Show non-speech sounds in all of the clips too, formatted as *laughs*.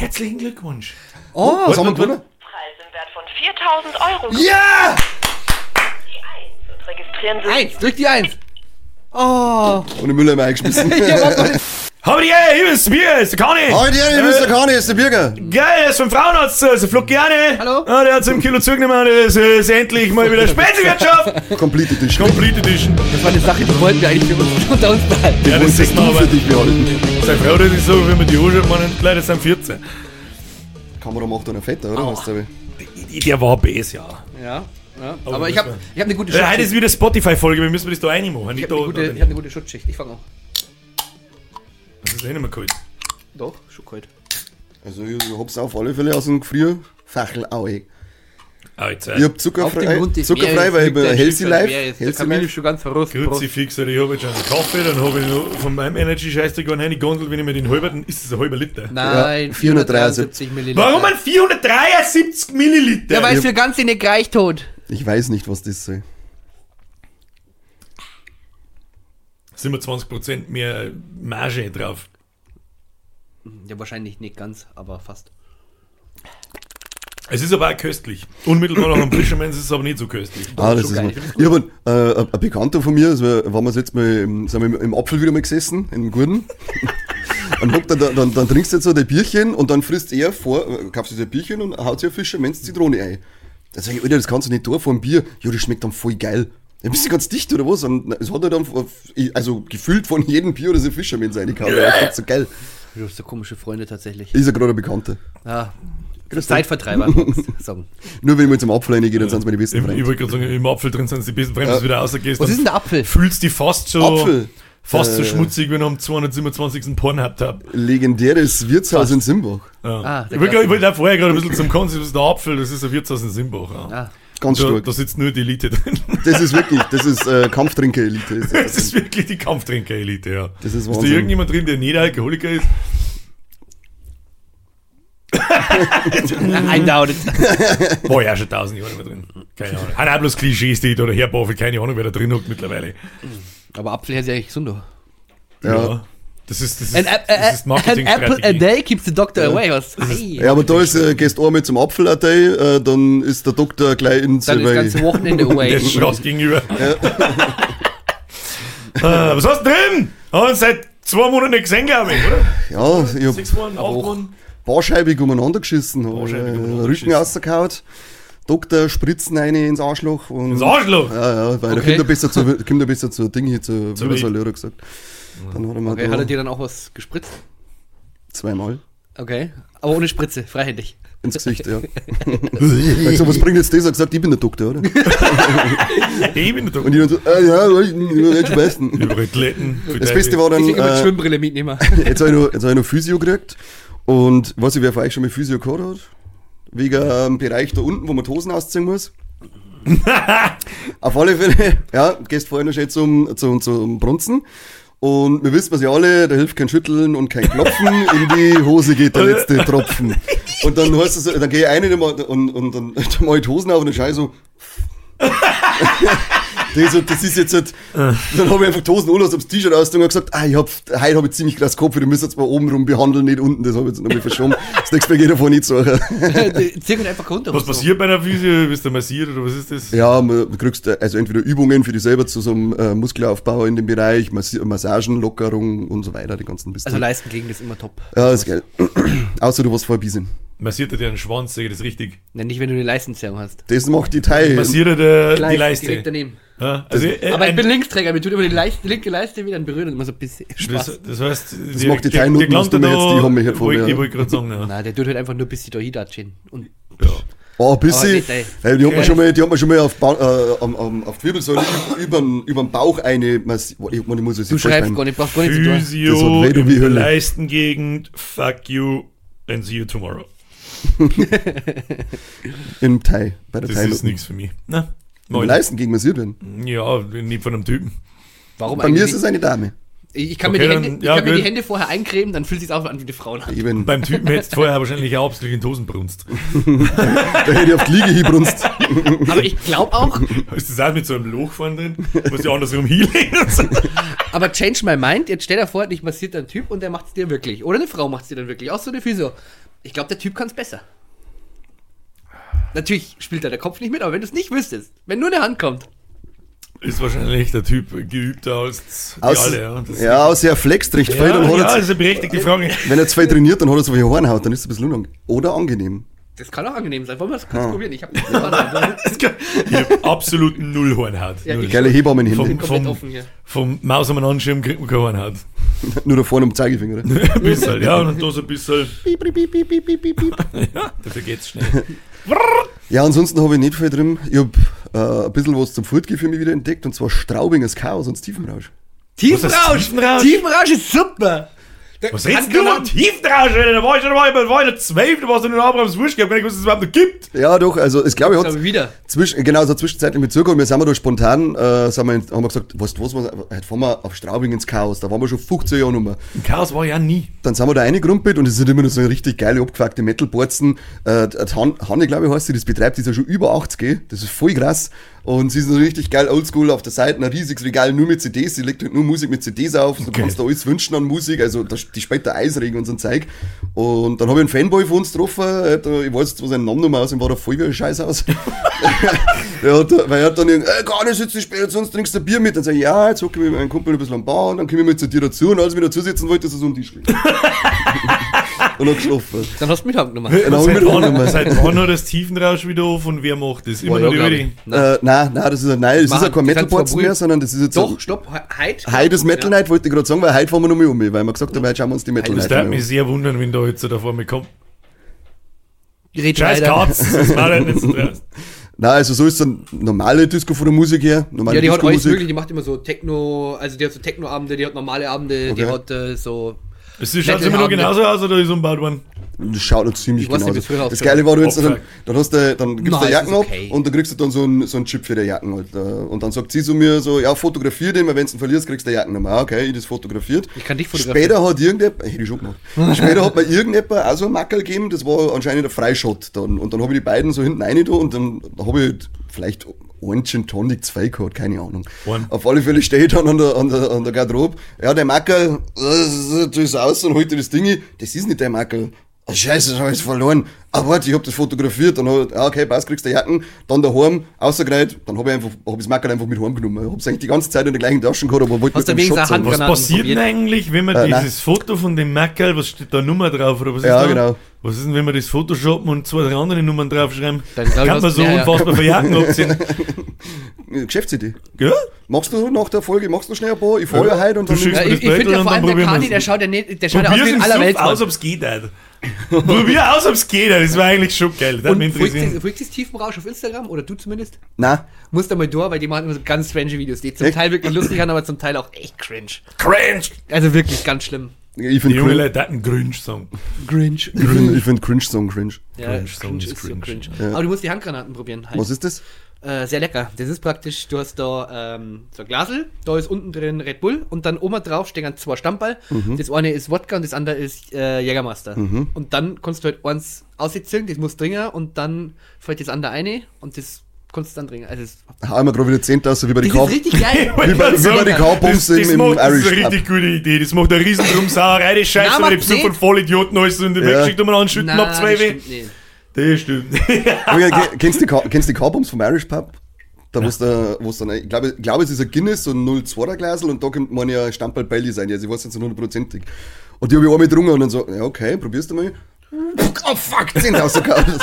Herzlichen Glückwunsch. Oh, Was haben wir gewonnen? Preis im Wert von 4000 Euro. Ja! Die 1 und registrieren Sie eins, drück die eins. Oh. Und den Müller immer eingeschmissen. Hab ich, ey, hier ist Bier, ist der Kani. Heute, ja, ihr wisst ja gar nicht, ist der Bürger. Geil, er ist vom Frauenarzt, also flog gerne. Hallo. Ah, der hat so ein Kilo zugenommen, das ist endlich mal wieder Spätwirtschaft. *laughs* Complete Edition. Complete Edition. Das war eine Sache, die wollten wir eigentlich für uns *laughs* unter uns behalten. Ja, das ist mal für dich behalten. Seine Frau, das ist so, wenn man die anschaut, man leider sind 14. Kamera macht einer fetter, oder? Ich. Der war BS, ja. Ja. ja. Aber Aber ich habe ich hab eine gute Ja, heute ist Schutzschicht. wieder Spotify-Folge, wir müssen das da reinmachen. Ich Nicht habe eine, ich hab eine gute Schutzschicht. Ich fange an. das ist eh nicht mehr kalt. Doch, schon kalt. Also, ich hab's auf alle Fälle aus dem Gefrier. Fackel, au, ey. Ah, jetzt, Ich hab Auf zuckerfrei, zuckerfrei weil ich bin Healthy Life. Jetzt. Der Healthy Kamil ist Life. schon ganz verrostet. Grüezi fix, oder ich habe jetzt schon einen Kaffee, dann habe ich noch von meinem Energy Scheißdreck eine Gondel, wenn ich mir den halber, dann ist es ein halber Liter. Nein, Ja, 473 Milliliter. Warum ein 473 Milliliter? Ja, weil es für Ganze nicht gereicht hat. Ich weiß nicht, was das soll. sind wir 20% mehr Marge drauf. Ja, wahrscheinlich nicht ganz, aber fast. Es ist aber auch köstlich. Unmittelbar nach dem Fischermann ist es aber nicht so köstlich. Ah, das ist geil. mal. Ich habe äh, ein, ein Bekannter von mir, also waren wir jetzt mal im, sind wir im, Apfel wieder mal gesessen, im Gurten. *laughs* und hockt dann, dann, dann trinkst du jetzt so dein Bierchen und dann frisst er vor, kaufst du dir ein Bierchen und haut sich ein Fischermanns Zitrone ein. Dann sag ich, Alter, das kannst du nicht tun vor einem Bier. Ja, das schmeckt dann voll geil. Ja, bist du ganz dicht oder was? Und es hat er dann, also gefühlt von jedem Bier oder so Fischermanns reingehauen. Das ist so geil. Du hast so komische Freunde tatsächlich. Ist ja gerade ein Bekannter. Ja. Grüß. Zeitvertreiber, magst du sagen. Nur wenn ich mal zum Apfel reingehe, dann sind es meine besten Im, ich Freunde. wollte gerade sagen, im Apfel drin sind die besten Fremden, Ja. du wieder rausgehst. Was ist denn der Apfel? Fühlst dich fast so, Apfel. fast so Äh. schmutzig, wenn du am 227. Pornhub hab. Legendäres Wirtshaus in Simbach. Ja. Ah, ich wollte wollte auch vorher gerade ein bisschen zum Konzept, das ist der Apfel, das ist ein Wirtshaus in Simbach. Ja. Ah, Ganz Da, stark. da sitzt nur die Elite drin. Das ist wirklich, das ist äh, Kampftrinker-Elite. Das *laughs* Das ist wirklich die Kampftrinker-Elite, ja. Das ist ist da Wahnsinn. irgendjemand drin, der nicht Alkoholiker ist? Eindauert. War ja schon tausend Jahre mehr drin. Keine Ahnung. Hat auch bloß Klischees, die da oder Herbaufel, keine Ahnung, wer da drin hockt mittlerweile. Aber Apfel hält sich eigentlich gesunder. Ja. Das ist, das ist, An, a, das ist a, an apple a day keeps the doctor away. Was? Ja, aber da ist, äh, gehst du einmal zum Apfellatei, äh, dann ist der Doktor gleich ins Dann ist das ganze Wochenende *laughs* Der away. ist Schloss gegenüber. *laughs* äh, was hast du drin? Haben wir uns seit zwei Monaten nicht gesehen, glaube ich, oder? Ja, ich hab Sechs Wochen, acht auch- Wochen. Barscheibig umeinander geschissen, hab, Barscheibig äh, umeinander Rücken geschissen. rausgehauen, Doktor spritzen eine ins Arschloch und. Das Arschloch! Ja, ja, weil Okay. da kommt er besser zu, kommt er besser zu Ding hier, zu Zur Widersäule, hat er gesagt. Dann hat er mal Okay, da hat er dir dann auch was gespritzt? zweimal Okay. Aber ohne Spritze, freihändig. ins Gesicht, ja. *laughs* ich hab gesagt, was bringt jetzt das? Er hat gesagt, ich bin der Doktor, oder? *laughs* Ich bin da. Und ich dann so, ah, ja, ich bin schon besten. Das Beste war dann, Ich die äh, Schwimmbrille mitnehmen. *laughs* jetzt habe ich, noch- jetzt hab ich noch Physio gekriegt. Und weiß ich, wer von euch schon mal Physio gehabt hat? Wegen dem Bereich da unten, wo man die Hosen ausziehen muss. *laughs* Auf alle Fälle, ja, gehst vorher noch schnell zum, zum, zum Brunzen. Und wir wissen was ja alle, da hilft kein Schütteln und kein Klopfen, *laughs* in die Hose geht der letzte Tropfen. Und dann heißt es, so, dann gehe ich rein und, und, und dann, *laughs* ich die Hosen auf und dann schau ich so. Das, das ist jetzt halt, dann habe ich einfach die Hosen hab's T-Shirt aus und gesagt, ah, ich hab, heute habe ich ziemlich krass Kopf, ihr müsst jetzt mal oben rum behandeln, nicht unten, das habe ich jetzt nochmal verschoben. Das nächste Mal geht davon nicht so. Zieh einfach runter. Was passiert bei einer Physio? Bist du massiert oder was ist das? Ja, man- du kriegst äh, also entweder Übungen für dich selber zu so einem äh, Muskelaufbau in dem Bereich, Massi Massagen, Lockerung und so weiter, die ganzen Bist Also Leistengegend ist immer top. Ja, ist geil. *clears throat* Außer du warst vorher Biesen. Massiert er dir einen Schwanz, sag ich das richtig? Ja, nicht, wenn du eine Leistenzerrung hast. Das macht die Thai. Massiert er dir die Direkt Leiste? daneben. Ja, also, äh, Aber ich ein- bin Linksträger, mir tut immer die, Leiste, die linke Leiste wieder berühren und immer so ein bisschen Spaß. das, das heißt, Das macht die Teilnoten, Teilnoten, was du mir jetzt- die haben mich halt vor wollte, mir, Ich ja. wollte gerade sagen, ja. Nein, der tut halt einfach nur ein bisschen da hintatschen. Und ja. Oh, ein bisschen. nicht, ey. Weil die hat man schon mal, die hat man schon mal auf, ba äh, am, am, auf die Wirbelsäule über, über den Bauch eine. Ich, man, ich muss es du schreibst gar nicht, brauchst gar nicht zu tun. Das Physio in wie Hölle. Leistengegend, fuck you, and see you tomorrow. *laughs* Im Thai. Bei der Das Thai. ist nichts für mich. Na, Moin. Leisten gegen massiert werden. Ja, nicht von einem Typen. Warum Bei mir ist es eine Dame. Ich kann, Okay, mir, die dann- Hände, ich ja, kann mir die. Hände vorher eincremen, dann fühlt es sich auch an wie die Frauen an. Eben, Beim Typen hättest du vorher wahrscheinlich auch absolut in die Hosen brunst. *laughs* da hätte ich auf die Liege hinbrunst. *laughs* Aber ich glaube auch, *laughs* Ist das auch mit so einem Loch vorne drin? Muss ja andersrum so. aber change my mind, jetzt stell dir vor, dich massiert ein Typ und der macht es dir wirklich. Oder eine Frau macht es dir dann wirklich. Auch so eine Physio. Ich glaube, der Typ kann es besser. Natürlich spielt da der Kopf nicht mit, aber wenn du es nicht wüsstest, wenn nur eine Hand kommt. Ist wahrscheinlich der Typ geübter als die Aus, alle. Ja, Das- ja, außer er flext recht viel, ja, hat ja, das ist eine berechtigte Frage. wenn er zwei trainiert, dann hat er so wie Hornhaut, dann ist es ein bisschen unangenehm. Oder angenehm. Das kann auch angenehm sein. Wollen wir das kurz Ah. probieren? Ich habe *laughs* hab absolut null Hornhaut. Ja, null. Geile Hebammen hin. Vom- vom-. Vom Maus am Anschirm kriegt man keine Hornhaut. *laughs* Nur da vorne am Zeigefinger. *laughs* Ein bisschen, ja, und da so ein bisschen. Piep, piep, piep, piep, piep, piep, piep. Ja, dafür geht's schnell. Ja, ansonsten habe ich nicht viel drin. Ich habe äh, ein bisschen was zum Fortgehen für mich wieder entdeckt, und zwar Straubingers Chaos und Tiefenrausch. Tiefenrausch! Tiefenrausch? Tiefenrausch ist super! Was redest du genau- von Tiefenrausch? Alter? Da war ich schon mal, da war ich noch zwölf, da warst du nur Abrahams Wurst gehabt, wenn ich wusste, dass es überhaupt noch gibt. Ja, doch, also es glaube ich Ich hat glaube wieder. zwischen, genau so zwischenzeitlich mit zurückgekommen. Wir sind wir da spontan, äh, sind wir, in- haben wir gesagt, weißt du was, wir- heute fahren wir auf Straubing ins Chaos. Da waren wir schon 15 Jahre nummer. Im Chaos war ich ja nie. Dann sind wir da reingrumpelt und es sind immer noch so richtig geile, abgefuckte Metalborzen. Äh, Hanne, glaube ich, heißt sie, das betreibt, die ist ja schon über 80, gell? das ist voll krass. Und sie ist so richtig geil oldschool auf der Seite, ein riesiges Regal nur mit CDs, sie legt halt nur Musik mit CDs auf, du Okay. kannst da alles wünschen an Musik, also die spielt der Eisregen und so ein Zeug. Und dann habe ich einen Fanboy von uns getroffen, ich weiß jetzt zwar seinen Namen nicht mehr aus, ihm war da voll wie ein Scheiß aus. *laughs* hat, weil er hat dann irgendwie, ey, gar nicht sitzen spät, sonst trinkst du ein Bier mit. Dann sag ich, ja, jetzt hocke ich mit meinem Kumpel ein bisschen am Bau und dann komme ich mal zu dir dazu und als ich mir dazu sitzen wollte, ist er so am Tisch gelegt. *laughs* und hat geschlafen. Dann hast du mich gemacht. Genau, seit, mit wann, Hornhaut. seit wann hat das Tiefenrausch wieder auf und wer macht das? Immer noch die ich. Nein. Äh, nein, nein, das ist, nein, das ist ja kein die Metalboards zwar mehr, sondern das ist jetzt Doch, so. stopp, heute. Heute ist Metal Night, wollte ich gerade sagen, weil heute fahren wir noch mal um, weil wir gesagt haben, heute schauen wir uns die Metal Das Night darf an. mich sehr wundern, wenn da jetzt so da vor mir kommt. Red Scheiß. Katz, das war halt nicht so. *laughs* Nein, also so ist dann normale Disco von der Musik her. Normale Ja, die hat alles mögliche, die macht immer so Techno, also die hat so Techno-Abende, die hat normale Abende, die Okay. hat äh, so. Es schaut immer noch Metal-Abende. genauso aus oder ist umgebaut worden? Das schaut noch ziemlich Ich weiß genau nicht, aus. Das Geile war, du jetzt dann, dann, hast du, dann gibst du Nein, die es Jacken ist ab okay. und dann kriegst du dann so einen, so einen Chip für die Jacken halt. äh, Und dann sagt sie zu mir so, ja, fotografier den, weil wenn du ihn verlierst, kriegst du die Jacken nochmal. Ah, Okay, ich das fotografiert. Ich kann dich fotografieren. Später hat irgendjemand, hätte ich schon gemacht. Später hat mir irgendjemand auch so einen Mackel gegeben, das war anscheinend ein Freischott dann. Und dann habe ich die beiden so hinten rein da und dann habe ich halt vielleicht Gin Tonic 2 gehabt, keine Ahnung. Einen. Auf alle Fälle stehe ich dann an der, an der, an der Garderobe. Ja, der Mackel, das ist aus und holt dir das Ding. Das ist nicht der Mackel. Oh, Scheiße, das hab ich jetzt verloren. Ah, warte, ich hab das fotografiert. Dann hab ich, ja, okay, passt, kriegst du die Jacken. Dann daheim, ausgereiht. Dann hab ich einfach, hab ich das Mackel einfach mit heimgenommen. Ich hab's eigentlich die ganze Zeit in der gleichen Tasche gehabt, aber wollte mit dem sein. Was passiert denn eigentlich, wenn man Äh, nein. dieses Foto von dem Mackerl, was steht da Nummer drauf oder was ist Ja, da? genau. Was ist denn, wenn wir das Photoshoppen und zwei, drei andere Nummern draufschreiben? Dann glaub ich, Kann man so ja, ja. unfassbar für Jacken *laughs* abziehen. Geschäftsidee. Ja? Machst du nach der Folge, machst du schnell ein paar? Ich fahr ja heute und Du dann. schickst Ja, mir ich das ich finde ja und vor dann allem der probieren Kani, der schaut ja nicht, der schaut ja aus wie es im Suff allerweltsmann. aus, ob's geht. Alter. *laughs* Probier aus, ob's geht. Alter. Das war eigentlich schon geil. Das Und folgt das Tiefenrausch auf Instagram oder du zumindest? Nein. Musst da mal durch, weil die machen immer so ganz strange Videos, die zum Echt? Teil wirklich lustig sind, aber zum Teil auch echt cringe. Cringe. Also wirklich ganz schlimm. Ich Die finde junge cringe, Leute hatten Cringe sagen. Cringe. ich find, ich find cringe Song cringe. Ja, Cringe, cringe, ist ist so cringe. cringe. Ja. Aber du musst die Handgranaten probieren. Halt. Was ist das? Äh, sehr lecker. Das ist praktisch, du hast da ähm, so ein Glasel, da ist unten drin Red Bull und dann oben drauf stehen dann zwei Stammball. Mhm. Das eine ist Wodka und das andere ist äh, Jägermeister. Und dann kannst du halt eins aussitzen, das muss dringen und dann fällt das andere eine und das kannst du dann dringen. Also mir gerade wieder 10.000 wie bei den K. richtig geil. *laughs* Wie bei, wie bei den Cowboys das, im, das, im macht, das ist Irish eine richtig gute Idee. Das macht eine riesen Drumsauerei. Das *laughs* Scheiße, weil die Besuch von. Vollidioten alles und Ja. wegschickt und man anschütten ab zwei weh. stimmt. Das stimmt. *laughs* Kennst du die kennst die Cowboys vom Irish Pub? Da wo's da, wo's dann, ich glaube, ich glaube, es ist ein Guinness, so ein 02er Glasel und da könnte man ja Stammball Bailey sein, also ich weiß jetzt nicht hundertprozentig. Und die habe ich einmal getrunken und dann so, ja okay, probierst du mal. Oh fuck, *laughs* 10.000 Chaos.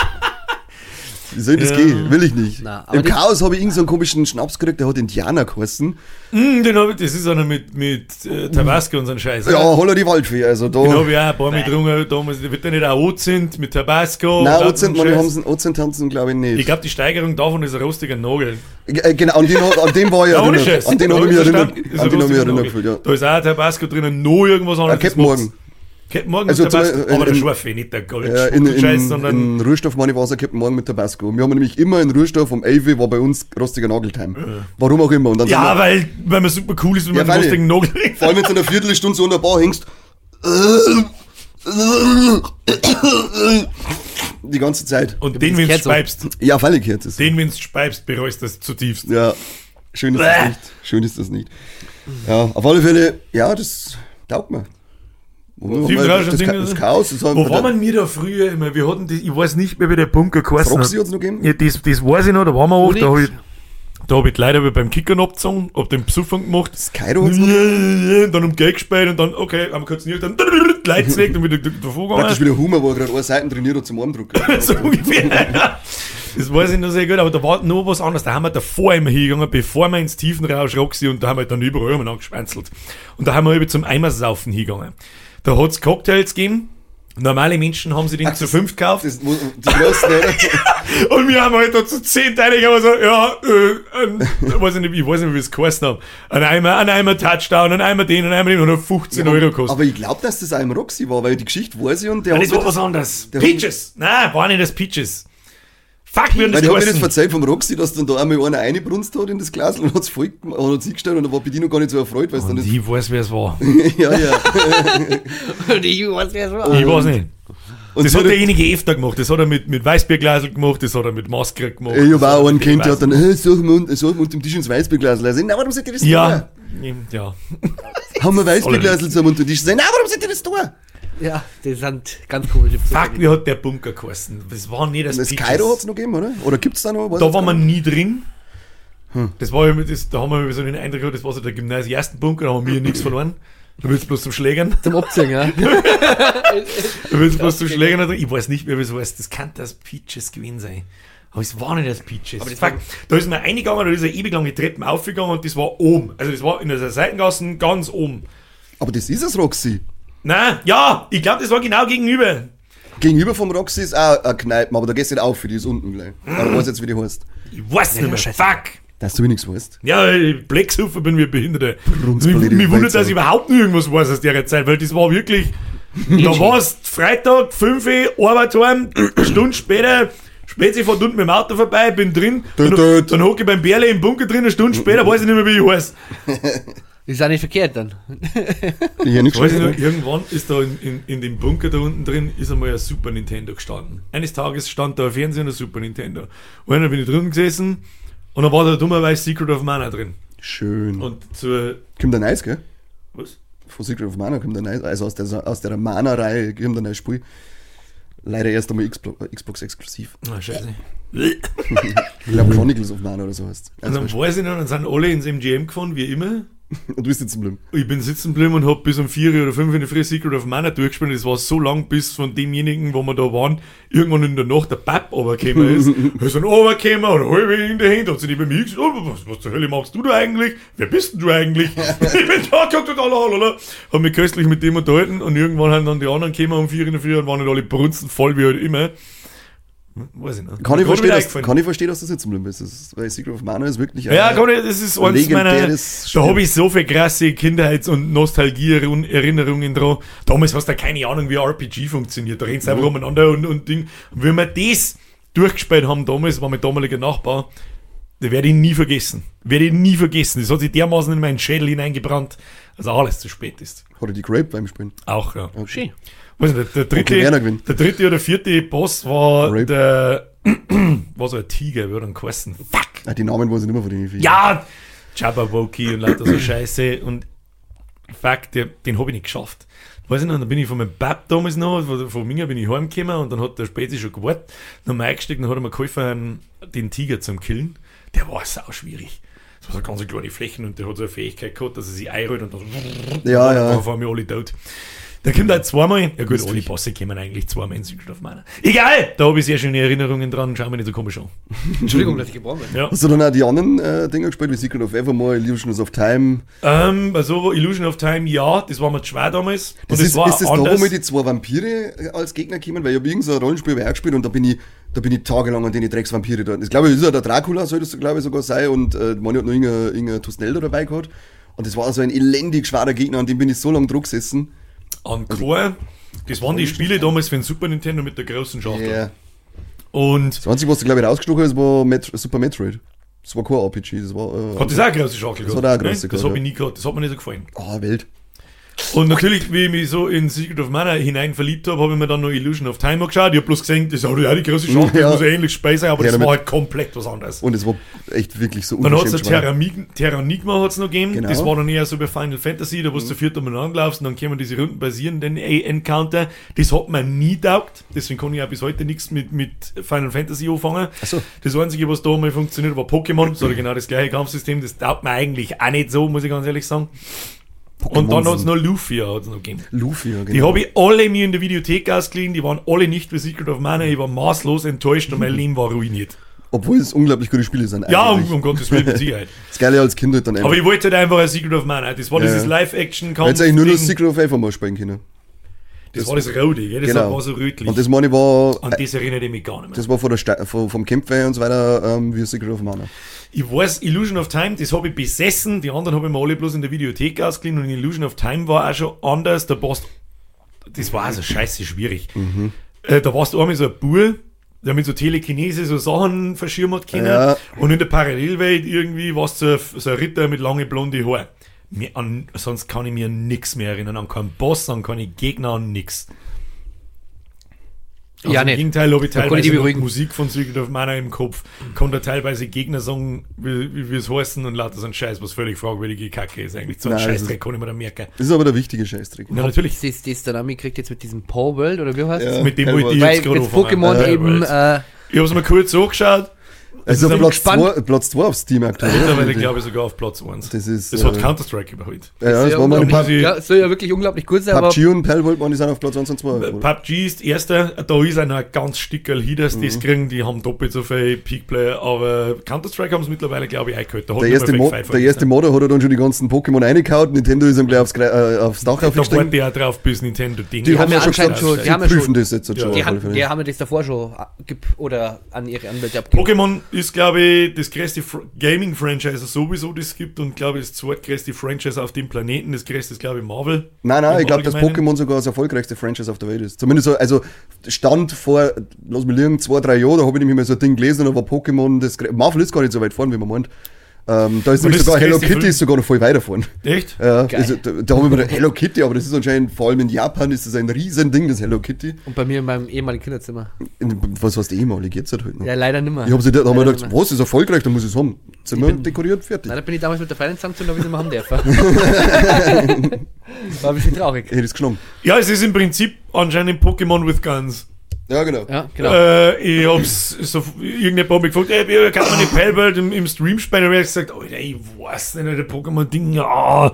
Wie soll das Ja. gehen? Will ich nicht. Na, Im Chaos habe ich irgendeinen so einen komischen Schnaps gekriegt, der hat Indianer geheißen. Mm, den hab ich, das ist einer mit, mit äh, Tabasco und so ein Scheiß. Ja, holla die Waldfee, also da. Den hab ich auch ein paar Mal getrunken. Damals wird der nicht auch Ozint mit Tabasco. Nein, man, Scheiß. haben tanzen, glaube ich nicht. Ich glaube, die Steigerung davon ist ein rostiger Nagel. Äh, genau, an den, an den war ich Ja, *laughs* ohne erinnert. Scheiß. An den habe ich mich Ja, erinnert. An den habe ich erinnert ja. Da ist auch ein Tabasco drinnen, noch irgendwas anderes. Äh, Captain Das Morgan Also mit Tabasco. äh, aber der in- Schwarfe, nicht der Gold. Ja, in, in, Scheiß, sondern in Ruhestoff meine ich, war es ein Captain Morgan mit Tabasco. Wir haben nämlich immer in Ruhestoff um 11 Uhr war bei uns rostiger Nageltime. Warum auch immer. Und dann Ja, wir, weil, weil man super cool ist, wenn Ja, man einen rostigen Nagel vor allem wenn du in einer Viertelstunde so an der Bar hängst. Die ganze Zeit. Und den, wenn du speibst, Ja, völlig gehört es. den, wenn du speibst, bereust das zutiefst. Ja, schön ist das Bäh. nicht. Schön ist das nicht. Ja, auf alle Fälle, ja, das taugt mir. Wo, das, das, das Chaos, das Wo waren wir da früher immer? Wir hatten das, ich weiß nicht mehr, wie der Bunker geheißen hat. hat's noch gegeben? Ja, das, das weiß ich noch, da waren wir auch, da habe ich, da hab ich leider beim Kickern abgezogen, hab den Besuffern gemacht. Kairo hat's noch Und dann um Geld gespielt und dann, okay, haben wir kurz nicht, dann Leute *laughs* gelegt und wieder davor Praktisch gegangen. wie der Hummer, wo er gerade eine Seiten trainiert hat zum Armdrucken. *laughs* so ungefähr. Das weiß ich noch sehr gut, aber da war noch was anderes. Da haben wir davor immer hingegangen, bevor wir ins Tiefenrausch Roxy und da haben wir dann überall immer angeschwänzelt. Und da haben wir über zum Eimersaufen hingegangen. Da hat's Cocktails gegeben. Normale Menschen haben sie den Ach, zu fünf gekauft. Das, wo, die Großen, oder? *laughs* Und wir haben halt da zu zehn Teile aber so, ja, äh, ein, ich weiß nicht, ich weiß nicht, wie wir es geheißen haben. Ein Eimer, ein Eimer Touchdown, ein Eimer den, ein Eimer den und hat 15 Euro gekostet. Aber ich glaube, dass das auch im Roxy war, weil die Geschichte weiß ich und der Nein, hat das war was anderes. der- Peaches! Nein, war nicht das Peaches. Fuck, wir haben weil das die hat mir das erzählt vom Roxy, dass dann da einmal einer reingebrunst hat in das Glas und hat's voll gemacht, und hat sich gestellt und da war Bedienung gar nicht so erfreut, weil es dann *laughs* *laughs* Und nicht. ich weiß, wer es war. ja, ja. Die was wär's war. Ich weiß nicht. Und Das so hat der- derjenige öfter gemacht. Das hat er mit, mit Weißbierglasel gemacht, das hat er mit Maske gemacht. Ich habe hat er auch einen kennt, der hat dann, hey, suchen wir, unter dem Tisch ins Weißbierglas. Also, na, warum seid ihr das Ja, ja. tun? Haben wir Weißbierglas Alle zum unter den Tisch? Na, warum seid ihr das tun? Ja, das sind ganz komische Fuck, wie hat der Bunker geheißen? Das war nicht das, Das. Kairo hat's noch gegeben, oder? Oder gibt's da noch? Weiß Da ich war gar man nicht. nie drin. Hm. Das war, das, da haben wir so den Eindruck gehabt, das war so der Gymnasium ersten Bunker, da haben wir nichts verloren. Da willst du bloß zum Schlägern. Zum Abziehen, ja. *laughs* Da willst du bloß zum Schlägern. Ich weiß nicht mehr, wie es heißt. Das kann das Peaches gewesen sein. Aber es war nicht das Peaches. Aber das Fuck. war- Da ist man reingegangen, da ist eine ewig lange Treppen aufgegangen und das war oben. Also das war in der Seitengassen ganz oben. Aber das ist das Roxy. Nein, ja, ich glaube, das war genau gegenüber. Gegenüber vom Roxy ist auch eine Kneipe, aber da gehst du nicht auf, für die ist unten gleich. Aber ich weiß jetzt, wie die heißt. Ich weiß nicht mehr. scheiße. Fuck. Dass du nichts weißt. Ja, Blacksufer bin wir Behinderte. Mich, mich wundert, dass ich überhaupt nicht irgendwas weiß aus der Zeit, weil das war wirklich. da war's Freitag, 5 Uhr, Arbeit heim, eine Stunde später, Spezi fährt unten mit dem Auto vorbei, bin drin, dann, dann hocke ich beim Bärle im Bunker drin, eine Stunde später, weiß ich nicht mehr, wie ich heiß. *laughs* Ist auch nicht verkehrt dann. Hier nichts Weiß ich noch, irgendwann ist da in, in, in dem Bunker da unten drin, ist einmal ein Super Nintendo gestanden. Eines Tages stand da ein Fernseher und ein Super Nintendo. Und dann bin ich drin gesessen und dann war da dummerweise Secret of Mana drin. Schön. Und zur, Kommt ein Nice, gell? was? Von Secret of Mana kommt ein Nice. Also aus der, aus der Mana-Reihe kommt ein neues Spiel. Leider erst einmal Xbox, exklusiv. Ah, scheiße. Ich glaube Chronicles of Mana oder so heißt Und dann weiß ich noch, dann sind alle ins MGM gefahren, wie immer. Und du bist im Blüm. Ich bin sitzen geblieben und hab bis um 4 oder 5 in der Früh Secret of Mana durchgespielt. Das war so lang, bis von demjenigen, wo wir da waren, irgendwann in der Nacht der Papp runtergekommen *laughs* ist. er ist dann runtergekommen und halb in der Hand hat sie neben mir gesagt, oh, was, was zur Hölle machst du da eigentlich? Wer bist denn du eigentlich? *laughs* ich bin da, gesagt, lalala. Hab mich köstlich mit dem unterhalten und irgendwann haben dann die anderen gekommen um 4 in der Früh und waren nicht alle brunzen voll wie halt immer. Weiß ich nicht. Kann ich, verstehen, dass, kann ich verstehen, dass du sitzen geblieben bist. Das ist, weil Secret of Mana ist wirklich Ja, ein- kann ich, das ist eins meiner. Da habe ich so viel krasse Kindheits- und Nostalgie-Erinnerungen dran. Damals hast du keine Ahnung, wie RPG funktioniert. Da rennst du einfach umeinander und, und Ding. Und wenn wir das durchgespielt haben damals, war mein damaliger Nachbar, da werde ich nie vergessen. Werde ich nie vergessen. Das hat sich dermaßen in meinen Schädel hineingebrannt, dass alles zu spät ist. Hat er die Grape beim Spielen? Auch, ja. Schön. Nicht, der, der, dritte, der dritte oder vierte Boss war Rape. der, *clears throat* war so ein Tiger, wird dann geheißen. Fuck! Ah, die Namen weiß ich nicht mehr von den Viechern. Ja, Jabberwocky und lauter so *clears throat* Scheiße. Und fuck, der, den habe ich nicht geschafft. Weiß ich noch, dann bin ich von meinem Pap damals noch, von, von Minga bin ich heimgekommen und dann hat der Spezi schon gewartet. Dann haben wir eingestiegen, dann hat er mir geholfen, den Tiger zum Killen. Der war sau schwierig. Das war so ganz kleine Flächen und der hat so eine Fähigkeit gehabt, dass er sich einrollt und dann Ja, *laughs* ja. waren mir alle tot. Da kommt halt zweimal, ja gut, alle Bosse kommen eigentlich zweimal in Secret of Mana. Egal, da habe ich sehr schöne Erinnerungen dran, schau mir nicht so komisch an. *laughs* Entschuldigung, dass ich geboren bin. Ja. Hast du dann auch die anderen äh, Dinger gespielt, wie Secret of Evermore, Illusions of Time? Ähm, also Illusion of Time, ja, das war mir zu schwer damals. Das das ist, war ist das da, anders. wo mir die zwei Vampire äh, als Gegner kommen? Weil ich habe irgend so ein Rollenspiel bei gespielt und da bin ich, da bin ich tagelang an den Drecksvampire da. Das glaube ich, ist ja der Dracula, soll das glaube ich sogar sein und äh, man hat noch irgendein, irgendein Tusnelda dabei gehabt. Und das war so ein elendig schwerer Gegner, an dem bin ich so lange Druck gesessen. An Core, das waren die Spiele damals für den Super Nintendo mit der großen Schachtel. Ja. Und Das Einzige, was du glaube ich rausgestochen hast, war Met Super Metroid. Das war kein RPG, das war. Äh, hat das auch eine große Schachtel Das gehabt? hat auch eine ne? große Das gehabt, hat mir nie gehabt, das hat mir nicht so gefallen. Ah, Welt. Und natürlich, wie ich mich so in Secret of Mana hinein verliebt habe, habe ich mir dann noch Illusion of Time angeschaut. Ich habe bloß gesehen, das hat ja die große Chance, Ja. das muss ja ähnlich Space sein, aber Ja, das war halt komplett was anderes. Und es war echt wirklich so Dann hat es schwer. Terranigma, Terranigma hat's noch gegeben. Genau. Das war dann eher so bei Final Fantasy, da wo du zu viert umeinander laufst und dann kommen diese rundenbasierenden Encounter. Das hat mir nie taugt. Deswegen kann ich auch bis heute nichts mit, mit Final Fantasy anfangen. Ach so. Das Einzige, was da mal funktioniert, war Pokémon. Das hat ja genau das gleiche Kampfsystem. Das taugt mir eigentlich auch nicht so, muss ich ganz ehrlich sagen. Und dann Pokémon hat's noch Luffy hat's noch gegeben. Luffy, ja, Die genau. habe ich alle mir in der Videothek ausgeliehen, die waren alle nicht für Secret of Mana, ich war maßlos enttäuscht und mein *laughs* Leben war ruiniert. Obwohl es unglaublich gute Spiele sind. Ja, um, eigentlich. um Gottes Willen, mit Sicherheit. *laughs* Das Geile als Kind halt dann einfach. Aber ich wollte halt einfach ein Secret of Mana. Das war Ja, dieses. Live-Action-Kampf. Jetzt eigentlich nur das Ding. Secret of Evermore spielen können. Das war das Rote, gell? das Genau. war so rötlich. Und das meine ich war, An das erinnere ich mich gar nicht mehr. das war von der Ste vom Campfire und so weiter, ähm, wie Secret of Mana. Ich weiß, Illusion of Time, das habe ich besessen. Die anderen habe ich mir alle bloß in der Videothek ausgeliehen. Und Illusion of Time war auch schon anders. Da warst das war also scheiße schwierig. Mhm. Äh, da warst du einmal so ein Bur, der mit so Telekinese so Sachen verschirmen hat können. Ja. Und in der Parallelwelt irgendwie warst du so, so ein Ritter mit lange blonde Haare. Mir an, sonst kann ich mir nichts mehr erinnern. An keinen Boss, an keine Gegner, an nix. Also Ja, Im nicht. Gegenteil habe ich ich teilweise beruhigen. Musik von Secret of Mana im Kopf. Kann da teilweise Gegner sagen, wie, wie, es heißen und lauter so ein Scheiß, was völlig fragwürdige Kacke ist eigentlich. So ein Nein, das Scheißdreck ist- kann ich mir da merken. Das ist aber der wichtige Scheißtrick. Ja, natürlich. Das, das dann mitgekriegt jetzt mit diesem Power World oder wie heißt Ja. es? Mit dem wollte ich jetzt gerade. Pokémon eben, äh, Ich habe es mir kurz angeschaut. Also ist auf Platz gespannt. 2 Platz zwei auf Steam aktuell. Mittlerweile glaube ich sogar auf Platz 1. Das ist, Das hat äh, Counter-Strike überholt. Ja, das ja war mal ein ich- ja, soll ja wirklich unglaublich gut sein, aber PUBG und Palworld waren die sind auf Platz 1 und 2. oder? PUBG ist erster, da ist einer ganz stickerl Hidas, Mhm. das kriegen, die haben doppelt so viel Peak-Player, aber Counter-Strike haben es mittlerweile, glaube ich, eingeholt. Da hat Der erste, Mo Fight der erste Modder hat er dann schon die ganzen Pokémon reingehauen. Nintendo ist ihm gleich aufs, äh, aufs Dach Da warte aufgestiegen. ich auch drauf, bis Nintendo den Die, haben ja anscheinend schon- die sie haben ja prüfen schon- das jetzt schon. die, haben, die das davor schon oder an ihre Anwälte abgegeben. Pokémon ist, glaube ich, das größte Fr Gaming-Franchise sowieso, das es gibt und, glaube ich, das zweitgrößte Franchise auf dem Planeten. Das größte ist, glaube ich, Marvel. Nein, nein, ich glaube, dass. Pokémon sogar das erfolgreichste Franchise auf der Welt ist. Zumindest so, also stand vor, lass mich liegen, zwei, drei Jahren, da habe ich nämlich mal so ein Ding gelesen und da war Pokémon, das, Marvel ist gar nicht so weit vorne, wie man meint. Ähm, da ist nämlich sogar Hello Kitty ist sogar noch voll weiter vorne. Echt? Ja, Geil. also, da, da habe ich mir Hello Kitty, aber das ist anscheinend, vor allem in Japan ist das ein riesen Ding, das Hello Kitty. Und bei mir in meinem ehemaligen Kinderzimmer. In, was heißt ehemalig, jetzt halt heute noch. Ja, leider nimmer. Ich habe sie da, da hab ich Leider gedacht, nimmer. was ist erfolgreich, da muss ich es haben. Zimmer bin- dekoriert, fertig. Nein, da bin ich damals mit der Freundin zusammengezogen, da habe ich es immer haben dürfen. *laughs* War ein bisschen traurig. Ich hätte es genommen. Ja, es ist im Prinzip anscheinend Pokémon with Guns. Ja, genau. Ja, genau. Äh, ich hab's so, irgendjemand hat mich gefragt, ey, wie kann man die Palworld im, im Stream spielen? Und ich hab gesagt, Alter, ich weiß nicht, der Pokémon-Ding, ah. Und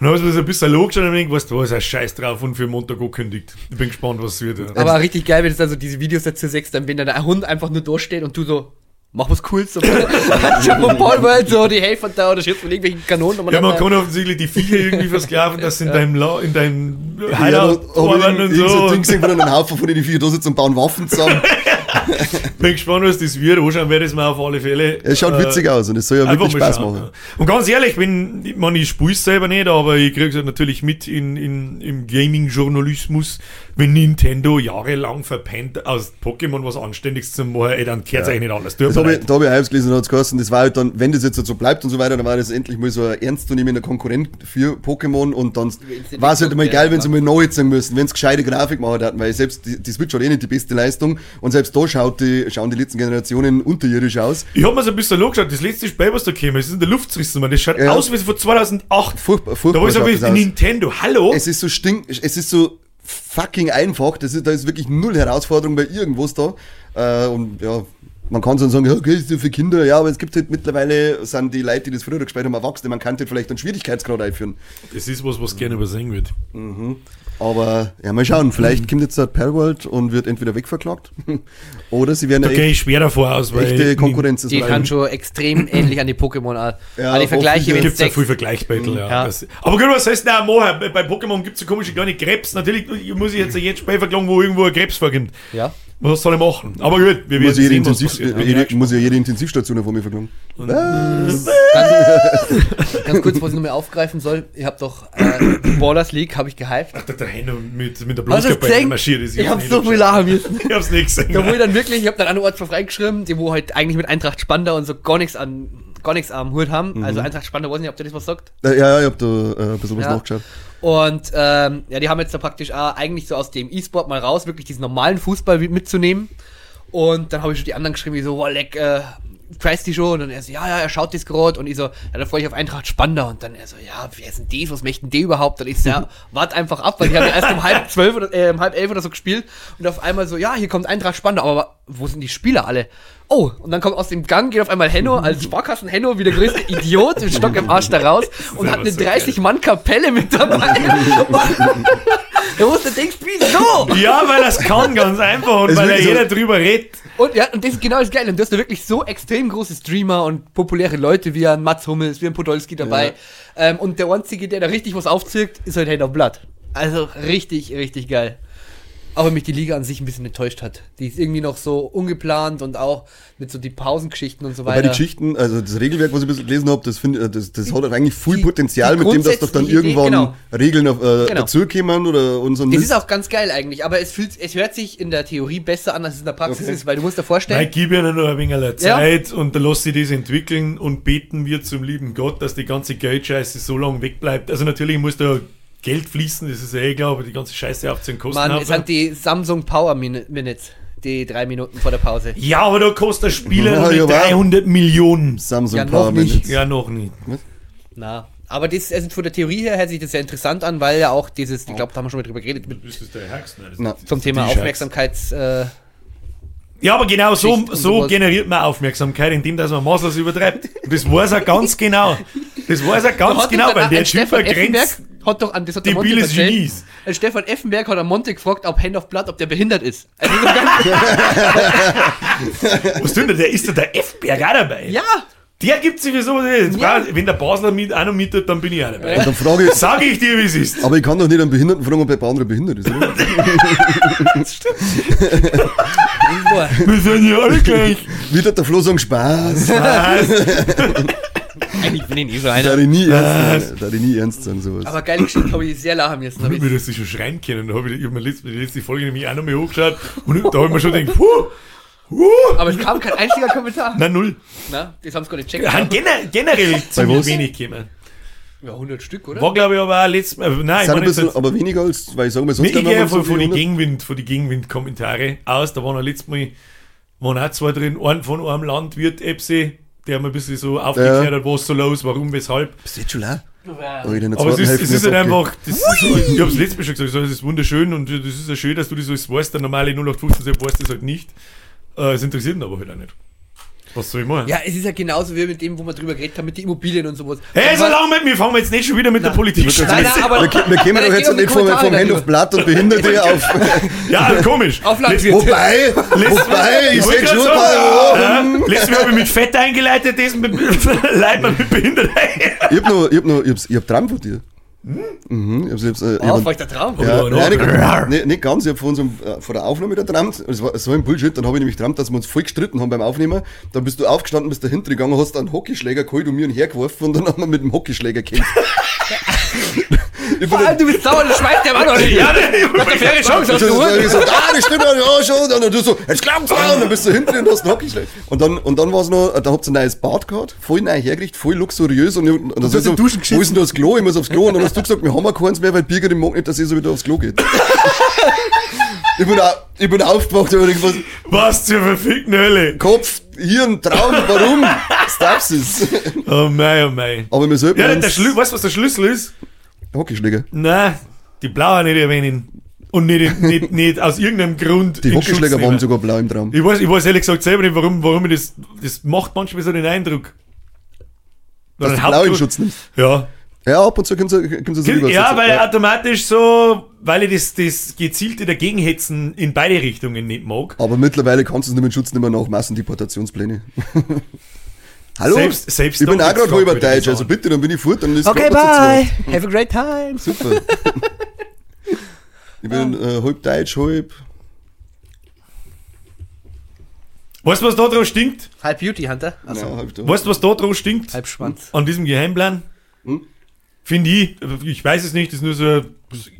dann habe ich mir so ein bisschen logisch und dann weißt du, was ist ein Scheiß drauf und für Montag angekündigt. Ich bin gespannt, was es wird. Ja. Aber richtig geil, wenn es also diese Videos dazu sechst, dann wenn dann der Hund einfach nur durchsteht und du so, mach was Cooles. So, von Paul World, so die Helfer da oder schießt von irgendwelchen Kanonen. Ja, man kann offensichtlich die Viecher irgendwie versklaven, dass sie in deinem, La in deinem Hideout Ja, ich arbeiten und so ein so. Ding gesehen, wo dann ein Haufen von denen vier da sitzen und bauen Waffen zusammen. *laughs* Bin gespannt, was das wird. Anschauen werde ich es mir auf alle Fälle. Es schaut Äh, witzig aus und es soll ja wirklich mal Spaß schauen, machen. ja. Und ganz ehrlich, wenn, ich, meine, ich spiele es selber nicht, aber ich kriege es natürlich mit in, in, im Gaming-Journalismus, wenn Nintendo jahrelang verpennt, aus Pokémon was Anständiges zu machen, ey, dann kehrt es eigentlich nicht alles. Tut Da habe ich Hypes gelesen und hat's geheißen, das war halt dann, wenn das jetzt so bleibt und so weiter, dann war das endlich mal so ein ernstzunehmender Konkurrent für Pokémon und dann war es halt immer geil, wenn sie mal neu sein müssen, wenn sie gescheite Grafik machen hätten, weil selbst die, die Switch hat eh nicht die beste Leistung und selbst da schaut die, schauen die letzten Generationen unterirdisch aus. Ich habe mir so ein bisschen angeschaut, das letzte Spiel, was da käme, es ist in der Luft zerrissen, man. Das schaut Ja. aus wie von 2008. Furchtbar, Da furchtbar war ich so wie. Nintendo, hallo? Es ist so stink, es ist so fucking einfach, das ist, da ist wirklich null Herausforderung bei irgendwas da. Äh, und ja, man kann so sagen, ja, okay, ist ja für Kinder, ja, aber es gibt halt mittlerweile, sind die Leute, die das früher gespielt haben, Erwachsene, man kann halt vielleicht einen Schwierigkeitsgrad einführen. Das ist was, was gerne übersehen wird. Aber ja, mal schauen, vielleicht kommt jetzt der Perworld und wird entweder wegverklagt *laughs* oder sie werden Da eine gehe ich schwer davor aus, weil echte Konkurrenz Die ist. kann schon extrem *laughs* ähnlich an die Pokémon an. Ja, die Vergleiche, wenn Gibt es ja sechs. viel Vergleichsbattle, ja. Ja. Das, aber gut, was heißt denn auch machen? Bei, bei Pokémon gibt es so komische kleine Krebs. Natürlich muss ich jetzt ein Spiel verklagen, wo irgendwo ein Krebs vorkommt. Ja. Was soll ich machen? Aber gut, wir werden Muss jede, sehen, was Intensiv, passiert. äh, jede, muss ja jede Intensivstation von mir verklagen. Ganz, ganz kurz, was ich nochmal aufgreifen soll. Ich habe doch äh, die Ballers League, habe ich gehypt. Ach, der Henno mit, mit der gesehen? marschiert ist. Ich habe hab's so nicht viel lachen *laughs* müssen. Ich hab's nicht gesehen. Da wo ich dann wirklich, ich habe dann eine Ort freigeschrieben, die wo halt eigentlich mit Eintracht Spandau und so gar nichts an gar nichts am Hut haben. Also Eintracht Spandau, weiß nicht, ob der das was sagt. Ja, ja, ich hab da äh, ein bisschen was Ja. nachgeschaut. Und ähm, ja, die haben jetzt da praktisch auch eigentlich so aus dem E-Sport mal raus, wirklich diesen normalen Fußball mit- mitzunehmen. Und dann habe ich schon die anderen geschrieben, wie so, wow, leck, äh, preist die schon? Und er so, ja, ja, er schaut das gerade. Und ich so, ja, da freue ich auf Eintracht Spanner. Und dann er so, ja, wer ist denn die? Was möchten die überhaupt? Und ich so, ja, *laughs* wart einfach ab, weil die haben ja erst um halb zwölf oder äh, um halb elf oder so gespielt. Und auf einmal so, ja, hier kommt Eintracht Spanner. Aber wo sind die Spieler alle? Oh, und dann kommt aus dem Gang, geht auf einmal Henno als *laughs* Sparkassen Henno wie der größte Idiot mit Stock im Arsch da raus *laughs* und hat eine so 30-Mann-Kapelle mit dabei. Da musst du denkst, wieso? Ja, weil er es kann, ganz einfach. Und Ist weil wirklich so- jeder drüber redet. Und ja, und das ist genau das Geile. Und du hast da wirklich so extrem große Streamer und populäre Leute wie ein Mats Hummels, wie ein Podolski dabei. Ähm, und der einzige, der da richtig was aufzirkt, ist halt Hand of Blood. Also richtig, richtig geil. Auch wenn mich die Liga an sich ein bisschen enttäuscht hat. Die ist irgendwie noch so ungeplant und auch mit so die Pausengeschichten und so Bei weiter. den Geschichten, also das Regelwerk, was ich ein bisschen gelesen habe, das, find, äh, das, das hat halt eigentlich viel Die- Potenzial, die mit dem, dass doch dann irgendwann genau. Regeln auf, äh, Genau. dazukommen oder und so ein das Mist. ist auch ganz geil eigentlich, aber es fühlt, es hört sich in der Theorie besser an, als es in der Praxis Okay. ist, weil du musst dir Nein, vorstellen, gib ihnen noch ein wenig Ja. Zeit und dann lass sie das entwickeln und beten wir zum lieben Gott, dass die ganze Geldscheiße so lange wegbleibt. Also natürlich muss da Geld fließen, das ist ja eh klar, aber die ganze Scheiße aufziehen kosten man, auch. es sind die Samsung Power Min- Minutes, die drei Minuten vor der Pause. Ja, aber da kostet der Spieler Ja, noch nicht ja, aber- 300 Millionen. Samsung Ja, noch Power nicht. Minutes. Ja, noch nicht. Na, aber das, also von der Theorie her hört sich das sehr interessant an, weil ja auch dieses, ich glaube, da haben wir schon mal drüber geredet, mit, Das ist der Herbst, ne? Das Na, ist- zum Thema. Aufmerksamkeits, äh, Ja, aber genau so, und so generiert man Aufmerksamkeit, indem dass man maßlos übertreibt. Und das weiß er ganz genau. Das weiß er ganz genau, weil der Typ Stefan Effenberg vergrenzt. hat doch an das hat der Monte. Genies. Ein Stefan Effenberg hat am Monte gefragt, ob Hand of Blood, ob der behindert ist. Also *laughs* Was tun der? Der ist doch der F-Berg auch dabei. ja, Der gibt sowieso. Jetzt Ja. Wenn der Basler mit, auch noch mit dann bin ich auch dabei. Und dann frage ich, Sag ich dir, wie es ist. aber ich kann doch nicht einen Behinderten fragen, ob der andere behindert ist, oder? Wir sind ja alle gleich. Wie tut der Flo sagen, Spaß? eigentlich bin ich nie so Da einer. ich nie ernst. Da ich nie ernst sein, sowas. Aber geile Geschichte habe ich sehr lachen müssen. Hab Ich mir das schon schreien können. Da habe ich, ich hab mir letzte, die letzte Folge nämlich auch noch mal hochgeschaut und da habe ich mir schon gedacht, puh, puh. aber es kam kein einziger Kommentar. Nein, null. Na, das haben sie gar nicht checkt. Han gener generell ziemlich wenig gekommen. Ja, 100 Stück, oder? War, glaube ich, aber auch letztes Mal. Nein, ich sind ein meine, bisschen, jetzt- aber weniger als, weil ich sage mal, sonst Nee, ich gehe so von, von den Gegenwind, von die Gegenwind-Kommentare aus. Da waren ja letztes Mal, waren auch zwei drin, ein von einem Landwirt, Epsi, der mir ein bisschen so aufgeklärt Ja. hat, was so los, warum, weshalb. Bist du jetzt schon? Ja. Oh, der Aber es ist, es ist halt einfach, das ist so, ich hab's letztes Mal schon gesagt, es ist wunderschön und das ist ja schön, dass du das alles weißt. Der normale 0815 weiß das halt nicht. Äh, Es interessiert ihn aber halt auch nicht. Was soll ich machen? Ja, es ist ja genauso wie mit dem, wo wir drüber geredet haben, mit den Immobilien und sowas. Hey, so Aber- lange mit mir, fangen wir jetzt nicht schon wieder mit der Politik Nein, nein, aber, Wir, wir kämen Nein, doch jetzt nicht vom, vom Hand of Blood und Behinderte *laughs* auf. Ja, komisch. Auf Landwirt. Wobei, wobei, ich sehe schon mal, Ja, letztes Mal habe ich mit Fett eingeleitet, das mit *laughs* Leuten mit Behindertheit. Ich hab noch, ich hab noch, ich hab's, ich hab Traum von dir. Mhm, ich hab's, äh, Oh, hab, der Traum? ja, Oh, nein, nicht, nicht, ganz, ich hab vor, unserem, äh, vor der Aufnahme da geträumt, es war so ein Bullshit, dann habe ich nämlich geträumt, dass wir uns voll gestritten haben beim Aufnehmen, dann bist du aufgestanden, bist dahinter gegangen, hast einen Hockeyschläger geholt und mir einen hergeworfen und dann haben wir mit dem Hockeyschläger gekämpft. *laughs* *laughs* allem, du bist sauer, das schmeißt der Mann noch nicht. Ja, Du hast eine faire Chance, hast dann, du dann, ich so, ah, das stimmt ja schon. Und dann du so, jetzt glaubt's mal. Und dann bist du hinten und hast einen Hockeyschläger. Und dann, und dann war's noch, da habt ihr ein neues Bad gehabt, voll neu hergerichtet, voll luxuriös. Und, und, und ist so, wo ist denn das Klo? Ich muss aufs Klo. Und dann hast du gesagt, wir haben ja keins mehr, weil Birgit mag nicht, dass ich so wieder aufs Klo geht. ich, bin, au- ich bin aufgewacht und irgendwas, Was zur verfickten Hölle. Kopf, Hirn, Traum, warum? *laughs* Stapsis. Oh mei, oh mei. Aber wir sollten Ja, der Schlüssel, weißt du, was der Schlüssel ist? Hockeyschläger. Nein, die blaue nicht erwähnen. Und nicht, nicht, nicht aus irgendeinem Grund. Die Hockeyschläger waren sogar blau im Traum. Ich weiß, ich weiß ehrlich gesagt selber nicht, warum, warum ich das, das macht manchmal so den Eindruck. Dass du blau in Schutz nimmst. Ja. Ja, ab und zu kommt es kommt so rüber. Ja, So- weil automatisch so, weil ich das, das gezielte Dagegenhetzen in beide Richtungen nicht mag. Aber mittlerweile kannst du es nicht mit Schutz nicht mehr nach Massendeportationspläne. *laughs* Hallo? Selbst- selbst ich bin auch gerade halber Deutsch, also bitte, dann bin ich fort, dann ist Okay, bye. Have a great time. Super. *laughs* ich bin äh, halb Deutsch, halb. Weißt du, was da drauf stinkt? Halb Beauty Hunter. Also Ja, halb. Weißt du, was da drauf stinkt? halb Schwanz. An diesem Geheimplan? Hm? Finde ich, ich weiß es nicht, das ist nur so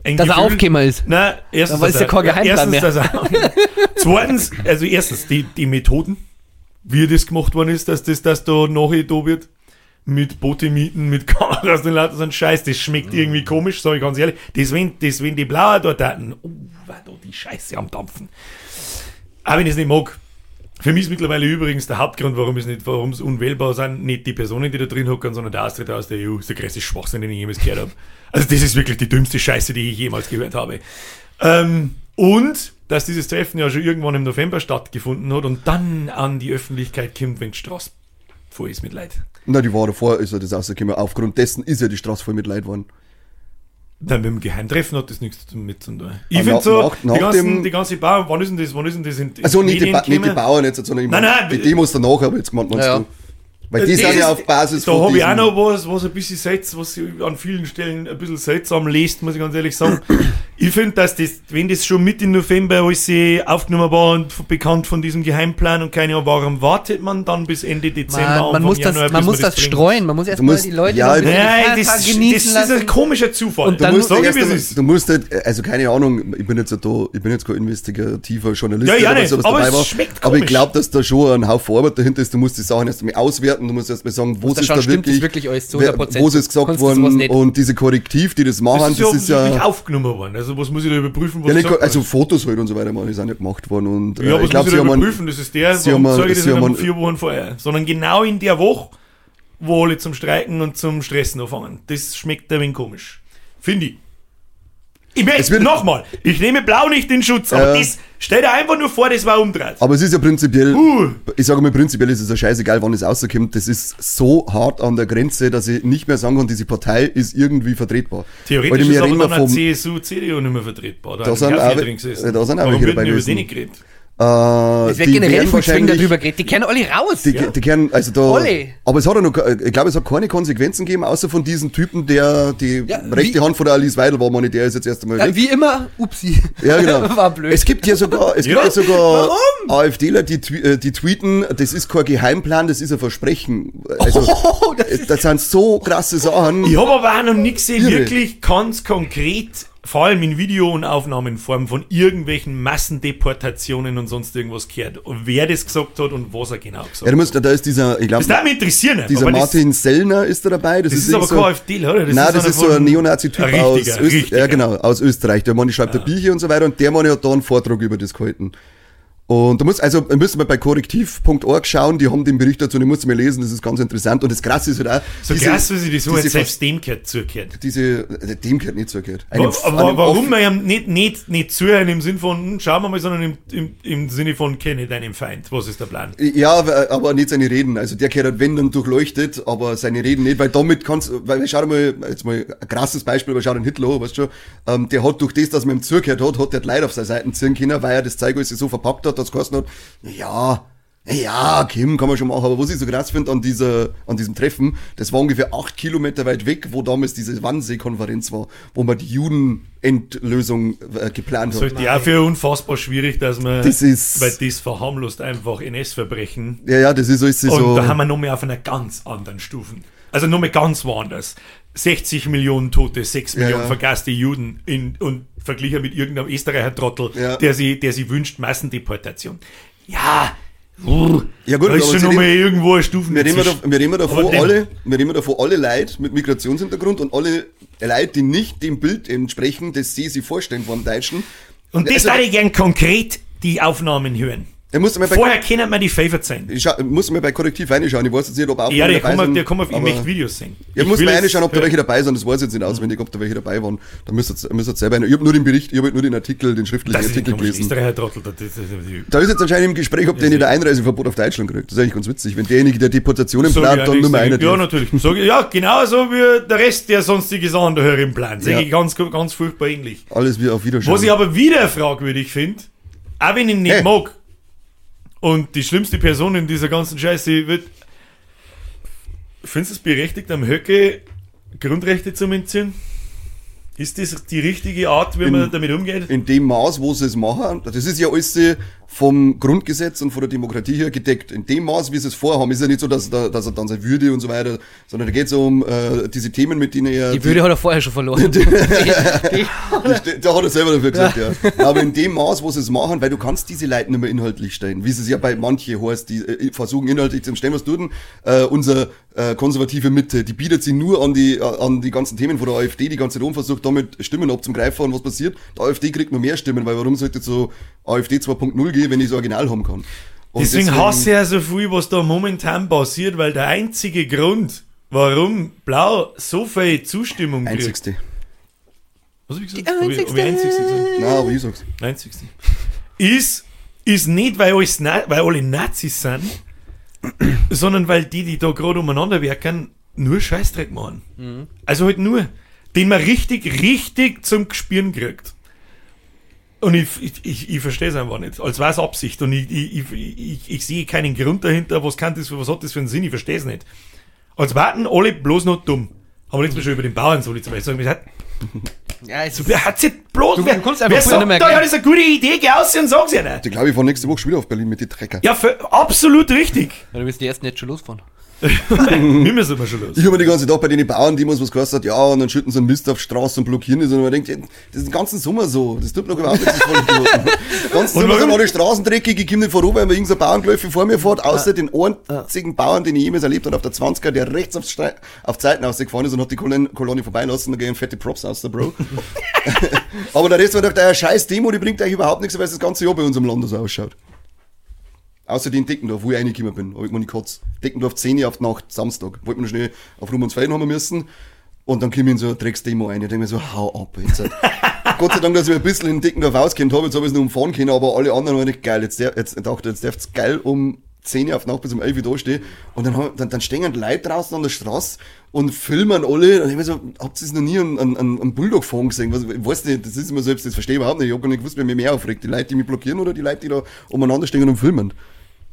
ein Dass er Gefühl. Aufkämmer ist. Nein, erstens, Dann ist ja kein er- Geheimplan erstens, dass er, *laughs* zweitens, also erstens, die, die Methoden, wie das gemacht worden ist, dass das, dass da nachher da wird. mit Boote mieten, mit *laughs* Kameras und lauter so ein Scheiß. Das schmeckt irgendwie komisch, sag ich ganz ehrlich. Das, wenn, das, wenn die Blauer dort hatten, oh, war da die Scheiße am Dampfen. Aber wenn ich es nicht mag. Für mich ist mittlerweile übrigens der Hauptgrund, warum es nicht, warum es unwählbar sind, nicht die Personen, die da drin hocken, sondern der Austritt aus der EU. Das ist der größte Schwachsinn, den ich jemals gehört habe. Also das ist wirklich die dümmste Scheiße, die ich jemals gehört habe. Ähm, und dass dieses Treffen ja schon irgendwann im November stattgefunden hat und dann an die Öffentlichkeit kommt, wenn die Straße voll ist mit Leid. Na, die Woche davor ist ja das rausgekommen. Aufgrund dessen ist ja die Straße voll mit Leid geworden. Dann mit dem Geheimtreffen hat das nichts mit zu tun. Ich Ah, finde so, nach- nach die, ganzen, die ganze Bauern, wann ist denn das, wann ist denn das in, in Also nicht die, nicht die? Bauern jetzt, sondern ich Nein, nein, die Demos danach habe ich jetzt gemeint, meinst Ja. du? Weil die Das sind ja auf Basis Da habe ich auch noch was, was ein bisschen seltsam, was sich an vielen Stellen ein bisschen seltsam liest, muss ich ganz ehrlich sagen. Ich finde, dass das, wenn das schon Mitte November alles äh, aufgenommen war und bekannt von diesem Geheimplan und keine Ahnung, warum wartet man dann bis Ende Dezember? Man, man Anfang muss das, Januar, man bis muss das bringt? streuen. Man muss erstmal die Leute ja, die Nein, das, das genießen ist ein komischer Zufall. Und Du dann musst musst sagen, Erst. Du musst halt, also keine Ahnung, ich bin jetzt, da, ich bin jetzt kein investigativer Journalist Ja, ja oder nicht, aber dabei es war. aber ich glaube, dass da schon ein Haufen Arbeit dahinter ist. Du musst die Sachen erst einmal auswerten, du musst erst mal sagen, wo Muss ist da das wirklich, wirklich alles zu wer- 100%? wo ist es gesagt du worden und diese Korrektiv, die das machen, Das das, ist ja ist ja, offensichtlich aufgenommen worden. Also, was muss ich da überprüfen, was ja nicht, also? Fotos halt und so weiter, man, die sind ja gemacht worden und Ja, äh, aber ich glaube, muss sie ich da überprüfen, das ist der, sie warum haben- sage ich das nicht vier Wochen vorher, sondern genau in der Woche, wo alle zum Streiken und zum Stressen anfangen. Das schmeckt ein wenig komisch. Finde ich. Ich wird- nochmal, ich nehme Blau nicht in Schutz, aber Ja. das, stell dir einfach nur vor, das war umdreht. Aber es ist ja prinzipiell, Uh. ich sage mal prinzipiell ist es ja scheißegal, wann es rauskommt. Das ist so hart an der Grenze, dass ich nicht mehr sagen kann, diese Partei ist irgendwie vertretbar. Theoretisch ist aber dann vom- CSU, CDU nicht mehr vertretbar. Da sind auch- da sind auch welche dabei gewesen. nicht geredet? Äh, Es wird die generell viel wahrscheinlich- darüber geredet. Die kennen alle raus. Die, Ja. die kennen, also da, Alle. aber es hat ja noch, ke- ich glaube, es hat keine Konsequenzen gegeben, außer von diesem Typen, der die Ja, rechte Hand von der Alice Weidel war, meine, der ist jetzt erst einmal Ja, weg. wie immer, upsi. Ja, genau. *laughs* War blöd. Es gibt ja sogar, es Ja, gibt ja sogar warum? AfDler, die, äh, die tweeten, das ist kein Geheimplan, das ist ein Versprechen. Also, *laughs* Oh, das äh, das sind so krasse Sachen. Ich habe aber auch noch nicht gesehen, wirklich ganz konkret, vor allem in Video- und Aufnahmenform von irgendwelchen Massendeportationen und sonst irgendwas gehört. Wer das gesagt hat und was er genau gesagt Ja, du musst, da ist dieser, ich glaube, Das darf mich interessieren. dieser Martin Sellner ist da dabei. Das, Das, das ist aber irgend kein AfD, oder? Nein, das einer ist so ein Neonazi-Typ aus, Öst ja, genau, aus Österreich. Der Mann schreibt da Bücher und so weiter und der Mann hat da einen Vortrag über das gehalten. Und du musst, also müssen wir bei korrektiv.org schauen, die haben den Bericht dazu, den musst du mal lesen, das ist ganz interessant. Und das Krasse ist halt auch, So diese- krass, wie sie das so diese hat, selbst dem gehört zugehört. diese, äh, dem gehört nicht zugehört. Einem- Wa- einem Warum wir ihm nicht, nicht, nicht zuhören im Sinn von, hm, schauen wir mal, sondern im, im, im Sinne von, kenne deinen Feind. Was ist der Plan? Ja, aber- nicht seine Reden. Also der gehört halt, wenn dann durchleuchtet, aber seine Reden nicht, weil damit kannst weil schau mal, jetzt mal ein krasses Beispiel, aber schau den Hitler weißt du schon, ähm, der hat durch das, dass man ihm zugehört hat, hat der die Leute auf seine Seiten ziehen können, weil er das Zeug so verpackt hat, dass es geheißen hat, ja, ja, Kim kann man schon machen, aber was ich so krass finde an dieser, an diesem Treffen, das war ungefähr acht Kilometer weit weg, wo damals diese Wannsee-Konferenz war, wo man die Judenendlösung äh, geplant Das hat. halte ich auch für unfassbar schwierig, dass man, Das ist- weil das verharmlost einfach NS-Verbrechen. Ja, ja, das ist alles Und so. da haben wir nochmal auf einer ganz anderen Stufen. Also nochmal ganz woanders. 60 Millionen Tote, 6 Ja, Millionen ja. vergasste Juden in, und verglichen mit irgendeinem Österreicher-Trottel, Ja. der, sie, der sie wünscht, Massendeportation. Ja, uh, Ja gut, da ist schon nochmal irgendwo eine Stufen Wir reden, da, wir reden davon alle, wir reden davon alle Leute mit Migrationshintergrund und alle Leute, die nicht dem Bild entsprechen, das sie sich vorstellen vom Deutschen. Und das Also- würde ich gern konkret die Aufnahmen hören. Er muss bei, Vorher können wir die Favorite sein. ich muss mal bei Korrektiv reinschauen. Ich weiß jetzt nicht, ob auch Ja, der dabei kann man, sind, der kann man, ich möchte Videos sehen. Ja, muss will mal es reinschauen, ob da hören. welche dabei sind. Das weiß ich jetzt nicht auswendig, ob da welche dabei waren. Da müsst ihr, müsst ihr selber rein. Ich habe nur den Bericht, ich habe halt nur den Artikel, den schriftlichen Das Artikel gelesen. Das, das, Da ist jetzt anscheinend im Gespräch, ob der nicht ein Einreiseverbot auf Deutschland kriegt. Das ist eigentlich ganz witzig. Wenn derjenige, der Deportationen ich plant, auch dann nur einer ich- Ja, natürlich. Sag ich, ja, genauso wie der Rest der sonstige Sachen da im Plan. Sag Ja. ich ganz, ganz furchtbar ähnlich. Alles wie auf Wiedersehen. Was ich aber wieder fragwürdig finde, auch wenn ich ihn nicht mag, und die schlimmste Person in dieser ganzen Scheiße wird. Findest du es berechtigt, am Höcke Grundrechte zu entziehen? Ist das die richtige Art, wie man In- damit umgeht? in dem Maß, wo sie es machen, das ist ja alles äh, vom Grundgesetz und von der Demokratie her gedeckt. In dem Maß, wie sie es vorhaben, ist ja nicht so, dass, da, dass er dann seine Würde und so weiter, sondern da geht es um äh, diese Themen, mit denen er. Die Würde hat er vorher schon verloren. *laughs* Die- die- *laughs* Die- Da hat er selber dafür gesagt, ja. Aber in dem Maß, wo sie es machen, weil du kannst diese Leute nicht mehr inhaltlich stellen, wie es ja bei manchen heißt, die äh, versuchen inhaltlich zu stellen, was tut denn äh, unsere äh, konservative Mitte, die bietet sich nur an die, äh, an die ganzen Themen von der AfD, die ganze Zeit rum versucht, damit Stimmen abzugreifen und was passiert? Die AfD kriegt nur mehr Stimmen, weil warum sollte so AfD 2.0 gehen, wenn ich das Original haben kann? Und Deswegen hasse ich ja so viel, was da momentan passiert, weil der einzige Grund, warum Blau so viel Zustimmung kriegt. Einzigste. Was hab ich gesagt? Die Hab ich- hab ich einzigste gesagt? Nein, aber ich sag's. Einzigste. Ist, ist nicht, weil, alles weil alle Nazis sind, *clears throat* sondern weil die, die da gerade umeinander werken, nur Scheißdreck machen. Also halt nur. Den man richtig, richtig zum Gespüren kriegt. Und ich, ich, ich, ich verstehe es einfach nicht. Als wäre es Absicht. Und ich, ich, ich, ich, ich sehe keinen Grund dahinter, was kann das, was hat das für einen Sinn, ich verstehe es nicht. Als warten alle bloß noch dumm. Haben wir letztes Mal schon über den Bauern so zum Beispiel gesagt, *laughs* ja, es Wer hat sich bloß, Du wer, kannst einfach wer sagt da, ja, das ist eine gute Idee, geh aus und sag's ja nicht. Ich glaube, ich fahre nächste Woche schon wieder auf Berlin mit den Trecker. Ja, für, absolut richtig. Ja, du wirst die ersten jetzt schon losfahren. Wir müssen wir schon los. Ich habe mir die ganze Tag bei den Bauern, die was gekostet hat, ja, und dann schütten sie einen Mist auf die Straße und blockieren das. Und man denkt, das ist den ganzen Sommer so. Das tut mir doch überhaupt nichts. *laughs* Ganz Sommer sind alle Straßen dreckig, ich komme nicht voran, weil mir irgendein Bauernglöffe vor mir fährt, außer den einzigen Bauern, den ich jemals erlebt habe, auf der 20er, der rechts auf, Stre auf Zeiten ausgefahren ist und hat die Kolon Kolonie vorbeilassen, da gehen fette Props aus, der Bro. *laughs* *laughs* Aber der Rest war doch der scheiß Demo, die bringt eigentlich überhaupt nichts, weil es das ganze Jahr bei uns im Land so ausschaut. Außer den Deckendorf, wo ich reingekommen bin, hab ich mir nicht gekotzt. Deckendorf 10 Uhr auf die Nacht, Samstag. Wollte mir noch schnell auf Rummensfelden haben müssen. Und dann komme ich in so eine Drecksdemo rein. Ich denke mir so, hau ab. Jetzt. *laughs* Gott sei Dank, dass ich ein bisschen in Deckendorf auskennt habe. Jetzt habe ich es nur umfahren können, aber alle anderen waren nicht geil. Jetzt, jetzt ich dachte jetzt darf's geil um 10 Uhr auf die Nacht bis um 11 Uhr da stehen. Und dann, dann, dann stehen Leute draußen an der Straße und filmen alle. Und ich mir so, habt ihr noch nie einen, einen, einen Bulldog fahren gesehen? Was, ich weiß nicht, das ist immer selbst, das verstehe ich überhaupt nicht. Ich habe gar nicht gewusst, wer mich mehr aufregt. Die Leute, die mich blockieren oder die Leute, die da umeinander stehen und filmen.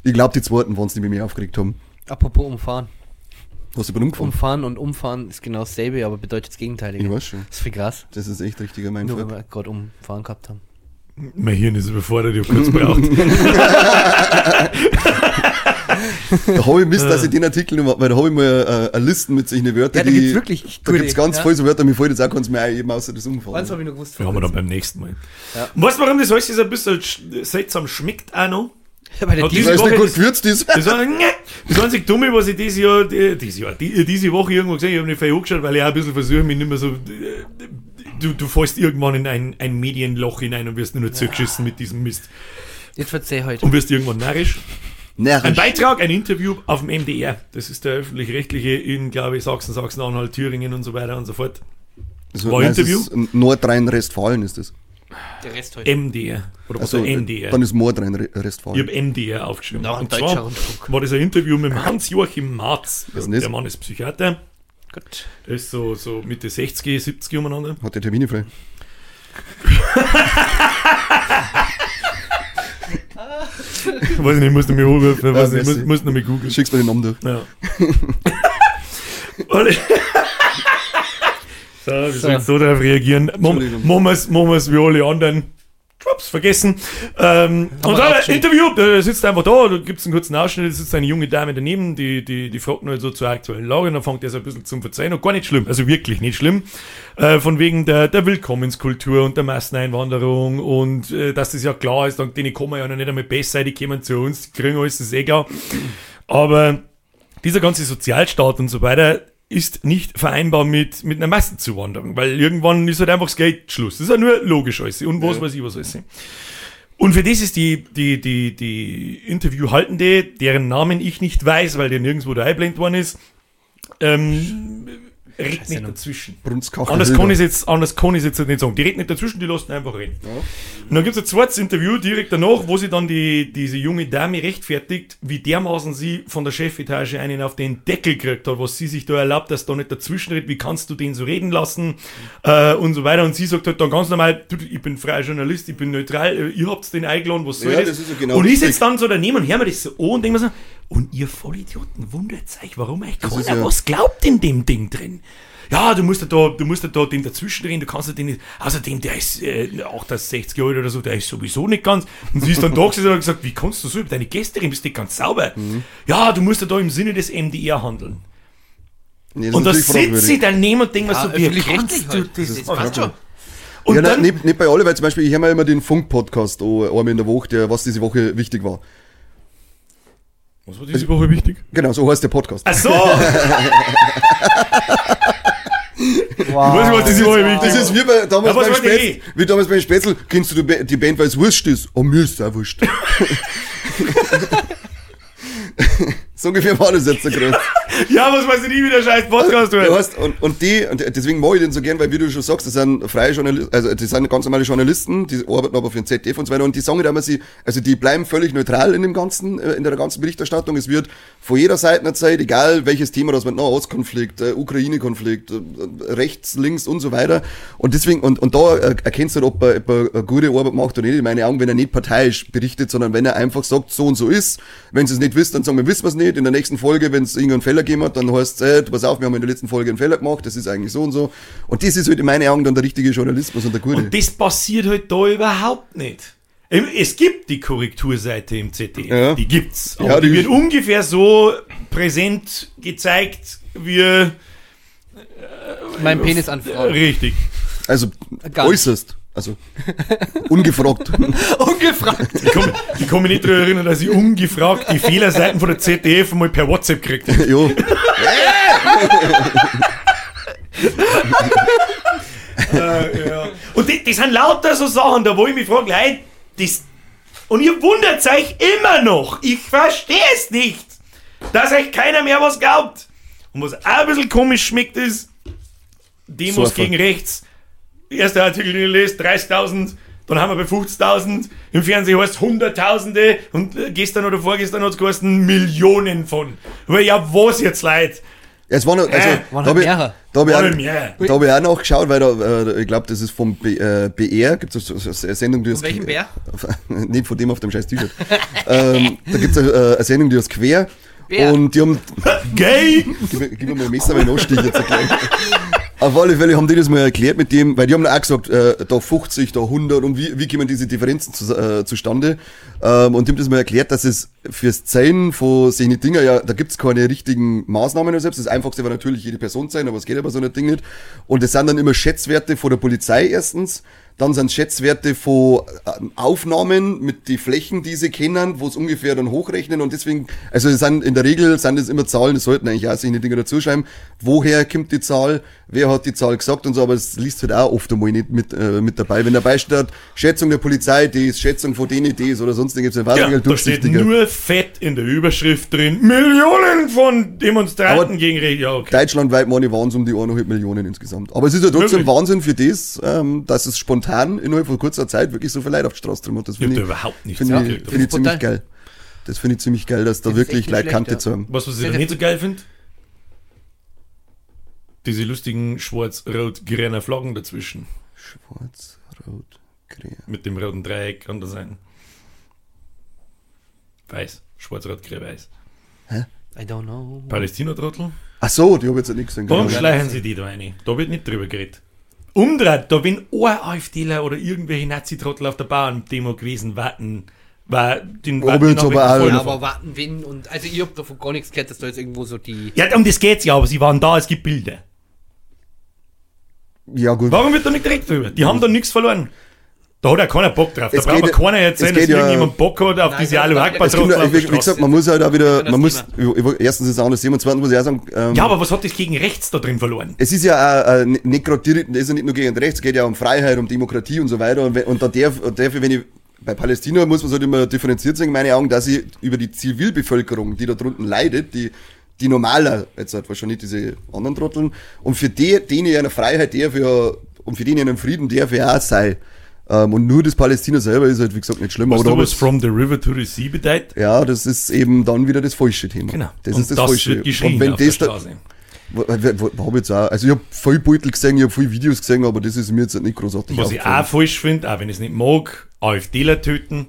Ich glaube, die zweiten waren es, die mich mehr aufgeregt haben. Apropos umfahren. Hast du bei umgefahren? Umfahren und umfahren ist genau dasselbe, aber bedeutet das Gegenteilige. Ich weiß schon. Das ist viel krass. Das ist echt richtiger Nur wenn Mindfuck. wir gerade umfahren gehabt haben. Mein Hirn ist überfordert, ich hab kurz gebraucht. Da habe ich Mist, *laughs* dass ich den Artikel noch mal, weil da habe ich mal äh, eine Listen mit solchen Wörtern, Ja, da die, gibt's wirklich da gute, gibt's ganz ja. voll so Wörter, mir fällt jetzt auch ganz mehr ein, eben außer das Umfahren. Eins habe ich noch gewusst. Wir haben wir dann beim nächsten Mal. Ja. Weißt du, warum das alles so ein bisschen sch- seltsam schmeckt auch noch? Bei der es Woche nicht gut ist- gewürzt ist. Das, das einzig Dumme, was ich dieses Jahr, die- dieses Jahr, die, diese Woche irgendwo gesehen habe, ich habe nicht viel angeschaut, weil ich auch ein bisschen versuche, mich nicht mehr so, äh, du, du fällst irgendwann in ein, ein Medienloch hinein und wirst nur noch zugeschissen mit diesem Mist. Jetzt verzeih heute. Und wirst irgendwann narrisch. Ein Närrisch. Beitrag, ein Interview auf dem MDR. Das ist der öffentlich-rechtliche in, glaube ich, Sachsen, Sachsen-Anhalt, Thüringen und so weiter und so fort. So, war nein, es Interview? Nordrhein-Westfalen ist das. Der Rest heute. MDR. Oder was Also, MDR? dann ist Ich Nordrhein-Westfalen. habe MDR aufgeschrieben. Noch ein und deutscher zwar Rundfunk. war das ein Interview mit dem Hans-Joachim Marz. Der Mann ist Psychiater. Gut. Der ist so, so Mitte 60, 70 umeinander. Hat der Termine frei. *laughs* Weiß ich nicht, muss noch mal anrufen, weiß nicht, muss, muss noch mal googeln. Schickst mir den Namen durch. Ja. *laughs* *laughs* So, wir So. sollen so darauf reagieren. Machen wir's wie alle anderen. Ups, vergessen. Ähm, und dann. Interview, der sitzt einfach da, da gibt's einen kurzen Ausschnitt, da sitzt eine junge Dame daneben, die, die, die fragt nur so zur aktuellen Lage und dann fängt er so ein bisschen zum Verzeihen und gar nicht schlimm, also wirklich nicht schlimm. Äh, von wegen der, der Willkommenskultur und der Masseneinwanderung und äh, dass das ja klar ist, dann denen kommen ja noch nicht einmal besser, die kommen zu uns, die kriegen alles, das ist eh klar. Aber dieser ganze Sozialstaat und so weiter ist nicht vereinbar mit, mit einer Massenzuwanderung, weil irgendwann ist halt einfach das Geld Schluss. Das ist ja nur logisch alles und was weiß ich was alles. Und für das ist die, die, die, die Interviewhaltende, deren Namen ich nicht weiß, weil der nirgendwo da eingeblendet worden ist, ähm, redet nicht dazwischen. Anders kann ich jetzt, anders kann ich jetzt nicht sagen. Die reden nicht dazwischen, die lassen einfach reden. Und dann gibt es ein zweites Interview direkt danach, wo sie dann die, diese junge Dame rechtfertigt, wie dermaßen sie von der Chefetage einen auf den Deckel gekriegt hat, was sie sich da erlaubt, dass da nicht dazwischen redet, wie kannst du den so reden lassen äh, und so weiter. Und sie sagt halt dann ganz normal, ich bin freier Journalist, ich bin neutral, äh, ihr habt den eingeladen, was soll Ja, das? das ist ja genau und ich sitze dann so daneben und höre mir das so an und denke mir so, Und ihr Vollidioten wundert euch, warum euch keiner ja- was glaubt in dem Ding drin. Ja, du musst ja da, du musst ja da den dazwischen drehen, du kannst ja den nicht, außerdem, der ist äh, 68 Jahre alt oder so, der ist sowieso nicht ganz. Und sie ist dann da gesessen und hat gesagt, wie kannst du so über deine Gäste reden, bist nicht ganz sauber. Mhm. Ja, du musst ja da im Sinne des MDR handeln. Nee, das Und da sitzt sie daneben und denkt mir Ja, so, wie öffentlich-rechtlich kannst du halt. das? Das passt schon. Und ja, dann, nein, nicht, nicht bei alle, weil zum Beispiel, ich höre mir immer den Funk-Podcast an, einmal in der Woche, der, was diese Woche wichtig war. Was war diese Woche wichtig? Genau, so heißt der Podcast. Ach so! *laughs* Ich weiß nicht, was diese Woche wichtig Das ist wie bei, damals was beim Spätzl, wie damals beim Spätzl, kennst du die Band, weil es wurscht ist? Oh, mir ist es auch wurscht. *laughs* so ungefähr war das jetzt gerade. *laughs* Ja, was weiß ich nie, wie der scheiß Podcast Du wird. hast, und, und die, und deswegen mag ich den so gern, weil wie du schon sagst, das sind freie Journalisten, also das sind ganz normale Journalisten, die arbeiten aber für den ZDF und so weiter und die sagen immer sie, also die bleiben völlig neutral in dem ganzen, äh, in der ganzen Berichterstattung. Es wird von jeder Seite erzählt, egal welches Thema das mit Nahostkonflikt, äh, Ukraine-Konflikt, äh, rechts, links und so weiter. Und deswegen, und, und da äh, erkennst du, ob er, ob er eine gute Arbeit macht oder nicht, in meinen Augen, wenn er nicht parteiisch berichtet, sondern wenn er einfach sagt, so und so ist. Wenn sie es nicht wisst, dann sagen wir, wissen wir es nicht. In der nächsten Folge, wenn es irgendeinen Fehler gegeben hat, dann heißt es, äh, du pass auf, wir haben in der letzten Folge einen Fehler gemacht, das ist eigentlich so und so. Und das ist halt in meinen Augen dann der richtige Journalismus und der gute. Und das passiert halt da überhaupt nicht. Ähm, Es gibt die Korrekturseite im ZDF, Ja. die gibt's. Aber Ja, die, die- wird ungefähr so präsent gezeigt wie Mein Penis an äh, Frauen. richtig. Also nicht. äußerst. Also *laughs* ungefragt. *laughs* Ungefragt. Ich kann, ich kann mich nicht daran erinnern, dass ich ungefragt die Fehlerseiten von der ZDF mal per WhatsApp gekriegt habe. jo. Äh, ja. Und die, die sind lauter so Sachen, da wo ich mich frage, Leute, das. Und ihr wundert euch immer noch. Ich verstehe es nicht, dass euch keiner mehr was glaubt. Und was auch ein bisschen komisch schmeckt, ist, Demos Surfer. gegen rechts. Erster Artikel, den ich lese, 30.000. Dann haben wir bei 50.000. Im Fernsehen heißt Hunderttausende. Und äh, gestern oder vorgestern hat es geheißen Millionen von. Aber ja, was jetzt, Leute? Es waren, noch- also, Äh, da hab halt ich, mehrere. da hab ich, auch, da hab ich auch nachgeschaut, weil da, äh, ich glaube, das ist vom B, äh, BR, gibt es eine Sendung, die das welchem Bär? *laughs* Nicht von dem auf dem scheiß T-Shirt. *laughs* ähm, da gibt es eine, äh, eine Sendung, die ist quer. Bär. Und die haben, Gay! gib, mir- gib mir mal ein Messer, weil ich jetzt gleich. *laughs* Auf alle Fälle haben die das mal erklärt mit dem, weil die haben auch gesagt, äh, da 50, da 100 und wie, wie kommen diese Differenzen zu, äh, zustande. Ähm, und die haben das mal erklärt, dass es fürs Zählen von solchen Dinger ja, da gibt's keine richtigen Maßnahmen oder selbst. Das Einfachste war natürlich jede Person sein, aber es geht aber so ein Ding nicht. Und das sind dann immer Schätzwerte von der Polizei erstens. Dann sind Schätzwerte von ähm, Aufnahmen mit die Flächen, die sie kennen, wo es ungefähr dann hochrechnen und deswegen, also es sind in der Regel sind es immer Zahlen, das sollten eigentlich auch sich die Dinge dazuschreiben. Woher kommt die Zahl? Wer hat die Zahl gesagt und so, aber es liest halt auch oft einmal nicht mit, äh, mit dabei. Wenn dabei steht, Schätzung der Polizei, die ist Schätzung von denen, die ist oder sonst gibt es Ja, weiter da steht nur fett in der Überschrift drin. Millionen von Demonstranten Aber- gegen Recht. Ja, okay. Deutschlandweit meine waren es um die 1,5 Millionen insgesamt. Aber es ist ja trotzdem Wirklich? Wahnsinn für das, ähm, dass es spontan innerhalb von kurzer Zeit wirklich so viel Leute auf die Straße drin hat. Das finde ich, überhaupt nichts finde ich, finde ich Das ziemlich geil. Das finde ich ziemlich geil, dass da Das wirklich nicht Leute Kante ja. zeigen. Was, was ich nicht so geil finde? Diese lustigen schwarz-rot-grünen Flaggen dazwischen. Schwarz, Rot, Grün. Mit dem roten Dreieck an der Seite. Weiß. Schwarz-rot-grün weiß. I don't know. Palästina-Trottel? Ach so, die habe ich jetzt nicht gesehen. Warum genau. schleichen sie die da rein? Da wird nicht drüber geredet. Umdreht, da wenn ein AfDler oder irgendwelche Nazi-Trottel auf der Bauerndemo gewesen warten, war den aber auch- Ja, aber warten, wenn und also ich hab davon gar nichts gehört, dass da jetzt irgendwo so die. Ja, um das geht's ja, aber sie waren da, es gibt Bilder. Ja, gut. Warum wird da nicht direkt drüber? Die haben da nichts verloren. Da hat ja keiner Bock drauf. Da Es braucht geht man ja- keiner erzählen, es dass ja- irgendjemand Bock hat auf Nein, diese kommt, auf wie, der gesagt, man muss halt auch wieder, man muss, erstens ist es auch noch 27, muss ich auch sagen, ähm, Ja, aber was hat das gegen rechts da drin verloren? es ist ja auch, äh, nicht- nicht gerade direkt, es ist ja nicht nur gegen rechts, es geht ja um Freiheit, um Demokratie und so weiter. Und, und da darf, darf ich, wenn ich, bei Palästina muss man es halt immer differenziert sagen, in meinen Augen, dass ich über die Zivilbevölkerung, die da drunten leidet, die, die normaler, jetzt halt wahrscheinlich diese anderen Trotteln, und für die, denen ja eine Freiheit darf ja, und für denen einen Frieden darf ja auch sein. Ähm, und nur das Palästina selber ist halt, wie gesagt, nicht schlimm. Was aber da was from the river to the sea bedeutet? ja, das ist eben dann wieder das falsche Thema. Genau. Das Und ist das, das falsche. und wenn das da, Straße. wo, wo, wo, hab ich jetzt auch, also ich habe viel Beutel gesehen, ich habe viel Videos gesehen, aber das ist mir jetzt nicht großartig Was ich auch falsch finde, auch wenn ich es nicht mag, AfDler töten.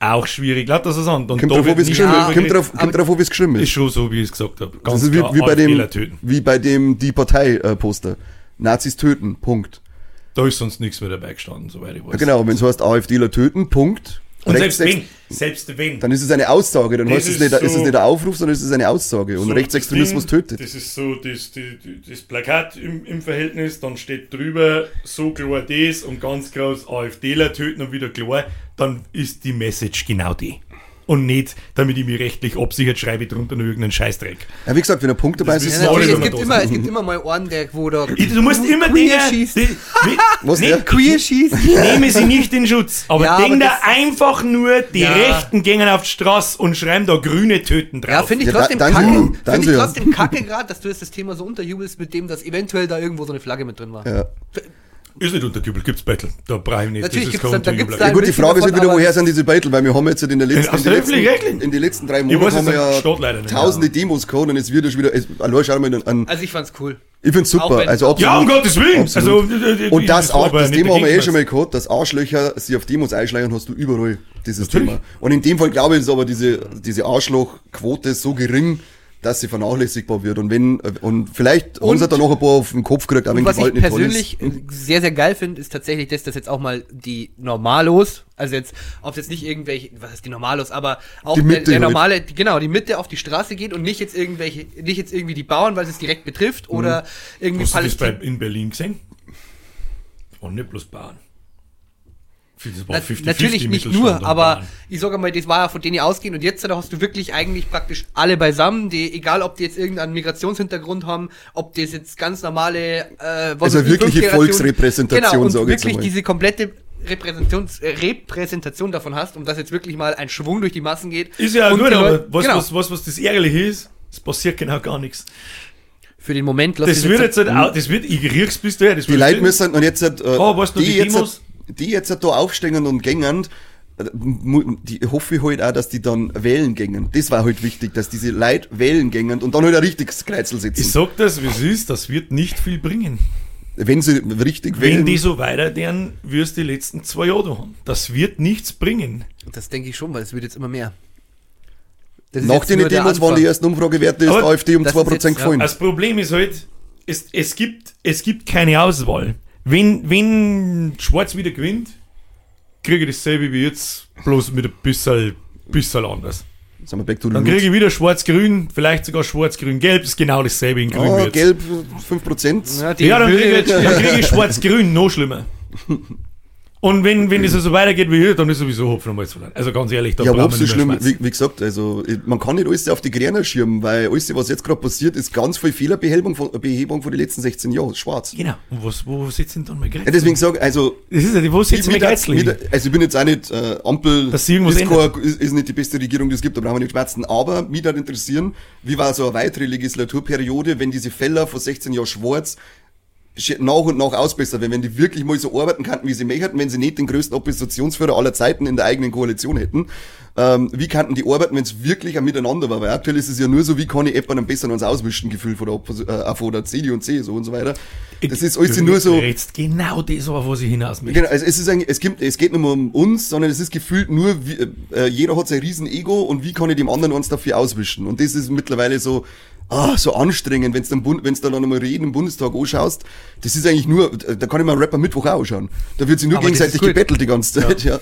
auch schwierig. Laut das an. Und Kommt drauf, wie es geschrieben, drüber kommt drauf, kommt drauf, wie es geschrieben Ist ist. schon so, wie ich es gesagt habe. Ganz Das ist wie, klar, wie bei dem, wie bei dem Die Partei-Poster. Nazis töten, Punkt. Da ist sonst nichts mehr dabei gestanden, soweit ich weiß. Ja, genau, wenn es heißt AfDler töten, Punkt. Und selbst wenn, selbst wenn. Dann ist es eine Aussage, dann Das heißt es ist nicht, ist es so- nicht ein Aufruf, sondern es ist eine Aussage. Und So, Rechtsextremismus das Ding, tötet. Das ist so das, die, das Plakat im, im Verhältnis, dann steht drüber so klar das und ganz groß AfDler töten und wieder klar, dann ist die Message genau die. Und nicht, damit ich mich rechtlich absichert, schreibe ich drunter noch irgendeinen Scheißdreck. Ja, wie gesagt, wenn ein Punkt dabei ist, Das ist es wenn es man gibt, da immer, es gibt immer mal einen, der, wo der Du musst immer queer Dinge. schießt. Die, *laughs* Was, nee, *laughs* ja? Queer schießt. ich nehme sie nicht in Schutz. Aber Ja, denk aber da einfach nur, die Ja. Rechten gehen auf die Straße und schreiben da grüne Töten drauf. Ja, finde ich Ja, trotzdem da- danke, kacke. danke, Finde ich ja. trotzdem kacke *laughs* gerade, dass du jetzt das Thema so unterjubelst mit dem, dass eventuell da irgendwo so eine Flagge mit drin war. Ja. Ist nicht untergejubelt, gibt's Battle. Da brauche ich nicht. Natürlich das ist gibt's kein da- da gibt's da- Ja gut, die Frage ist wieder, woher sind diese Battle? Weil wir haben jetzt in den letzten, in der den letzten, in den letzten drei weiß Monaten haben wir ja tausende Demos gehabt und jetzt wird es wieder, es, allein schau mal an, Also ich fand's cool. ich find's super, also absolut. Ja, um Gottes Willen. Absolut. Also, äh, äh, Und das das nicht Thema haben wir eh schon mal gehabt, dass Arschlöcher sich auf Demos einschleichen, hast du überall dieses Natürlich. Thema. Und in dem Fall glaube ich, ist aber diese, diese Arschlochquote so gering, dass sie vernachlässigbar wird. Und wenn, äh, und vielleicht haben Und- sie da noch ein paar auf den Kopf gekriegt, wenn Und was ich persönlich äh, sehr, sehr geil finde, ist tatsächlich, dass das jetzt auch mal die Normalos, also jetzt, ob jetzt nicht irgendwelche, was ist die Normalos, aber auch Die der, Mitte der halt. normale, die, genau, die Mitte auf die Straße geht und nicht jetzt irgendwelche, nicht jetzt irgendwie die Bauern, weil es es direkt betrifft, oder irgendwie Hast du das bei, in Berlin gesehen? Waren nicht bloß Bauern. Na, 50-50 natürlich nicht nur, aber ich sage mal, das war ja von denen ausgehen und jetzt da hast du wirklich eigentlich praktisch alle beisammen, die, egal ob die jetzt irgendeinen Migrationshintergrund haben, ob das jetzt ganz normale, äh, was Also wirkliche Volksrepräsentation, genau, und sag ich wirklich mal. diese komplette Repräsentations, äh, Repräsentation davon hast und dass jetzt wirklich mal ein Schwung durch die Massen geht. Ist ja gut, die aber was, genau, was, was, was das Ärgerliche ist, es passiert genau gar nichts. für den Moment lass Das wird jetzt halt auch, das wird, ich riech's bis daher, das Die wird Leute müssen, und jetzt, äh, Oh, weißt du, die jetzt, Demos? Die jetzt da aufstehen und gängen, äh, die hoffe ich halt auch, dass die dann wählen gängen. Das war halt wichtig, dass diese Leute wählen gängen und dann halt ein richtiges Kreuzel Ich sitzen. sag das, wie es ist, das wird nicht viel bringen. Wenn sie richtig Wenn wählen. die so weiter deren, wirst die letzten zwei Jahre da haben. Das wird nichts bringen. Das denke ich schon, weil es wird jetzt immer mehr. Nach den Demos waren die ersten Umfragewerte, ist AfD um das 2% ist jetzt, ja, gefallen. Das Problem ist halt, es, es, gibt, es gibt keine Auswahl. Wenn, wenn Schwarz wieder gewinnt, kriege ich dasselbe wie jetzt, bloß mit ein bisschen, bisschen anders. Sind wir back to the Dann kriege ich wieder Schwarz-Grün, vielleicht sogar Schwarz-Grün-Gelb, ist genau dasselbe in Grün Ah, wird. gelb 5%. Ja, Ja, dann kriege ich, krieg ich Schwarz-Grün, noch schlimmer. *laughs* Und wenn, wenn es so weitergeht wie hier, dann ist sowieso Hopfen und Malz verloren. Also ganz ehrlich, da Ja, brauchen wir so nicht schlimm, wie, wie gesagt, also man kann nicht alles auf die Gräner schirmen, weil alles, was jetzt gerade passiert, ist ganz viel Fehlerbehebung von, Behebung von den letzten 16 Jahren. Schwarz. Genau. Und was, wo sitzen dann mal Grenzen? Ja, deswegen sage also, das ist ja, wo sitzen wir mit, Grenzen? also ich bin jetzt auch nicht, äh, Ampel ist, kein, ist, ist nicht die beste Regierung, die es gibt, da brauchen wir nicht schmerzen. Aber mich würde interessieren, wie war so eine weitere Legislaturperiode, wenn diese Fälle vor 16 Jahren schwarz sch- nach und nach ausbessert werden, wenn die wirklich mal so arbeiten könnten, wie sie möchten, wenn sie nicht den größten Oppositionsführer aller Zeiten in der eigenen Koalition hätten. Ähm, wie könnten die arbeiten, wenn es wirklich ein Miteinander war? Weil aktuell ist es ja nur so, wie kann ich jemanden am besten ans Auswischen Gefühl von der, Oppos- äh, von der CDU und CSU und so weiter. Das ist alles nur so... redest genau das, was ich hinaus möchte. Genau, also es ist eigentlich, es gibt, es geht nicht mehr um uns, sondern es ist gefühlt nur, wie, äh, jeder hat sein riesen Ego und wie kann ich dem anderen uns dafür auswischen? Und das ist mittlerweile so, ah, so anstrengend, wenn du dann, wenn's dann noch mal reden im Bundestag anschaust. Das ist eigentlich nur, da kann ich mal einen Rapper Mittwoch auch anschauen. Da wird sich nur Aber gegenseitig gebettelt die ganze Zeit, ja.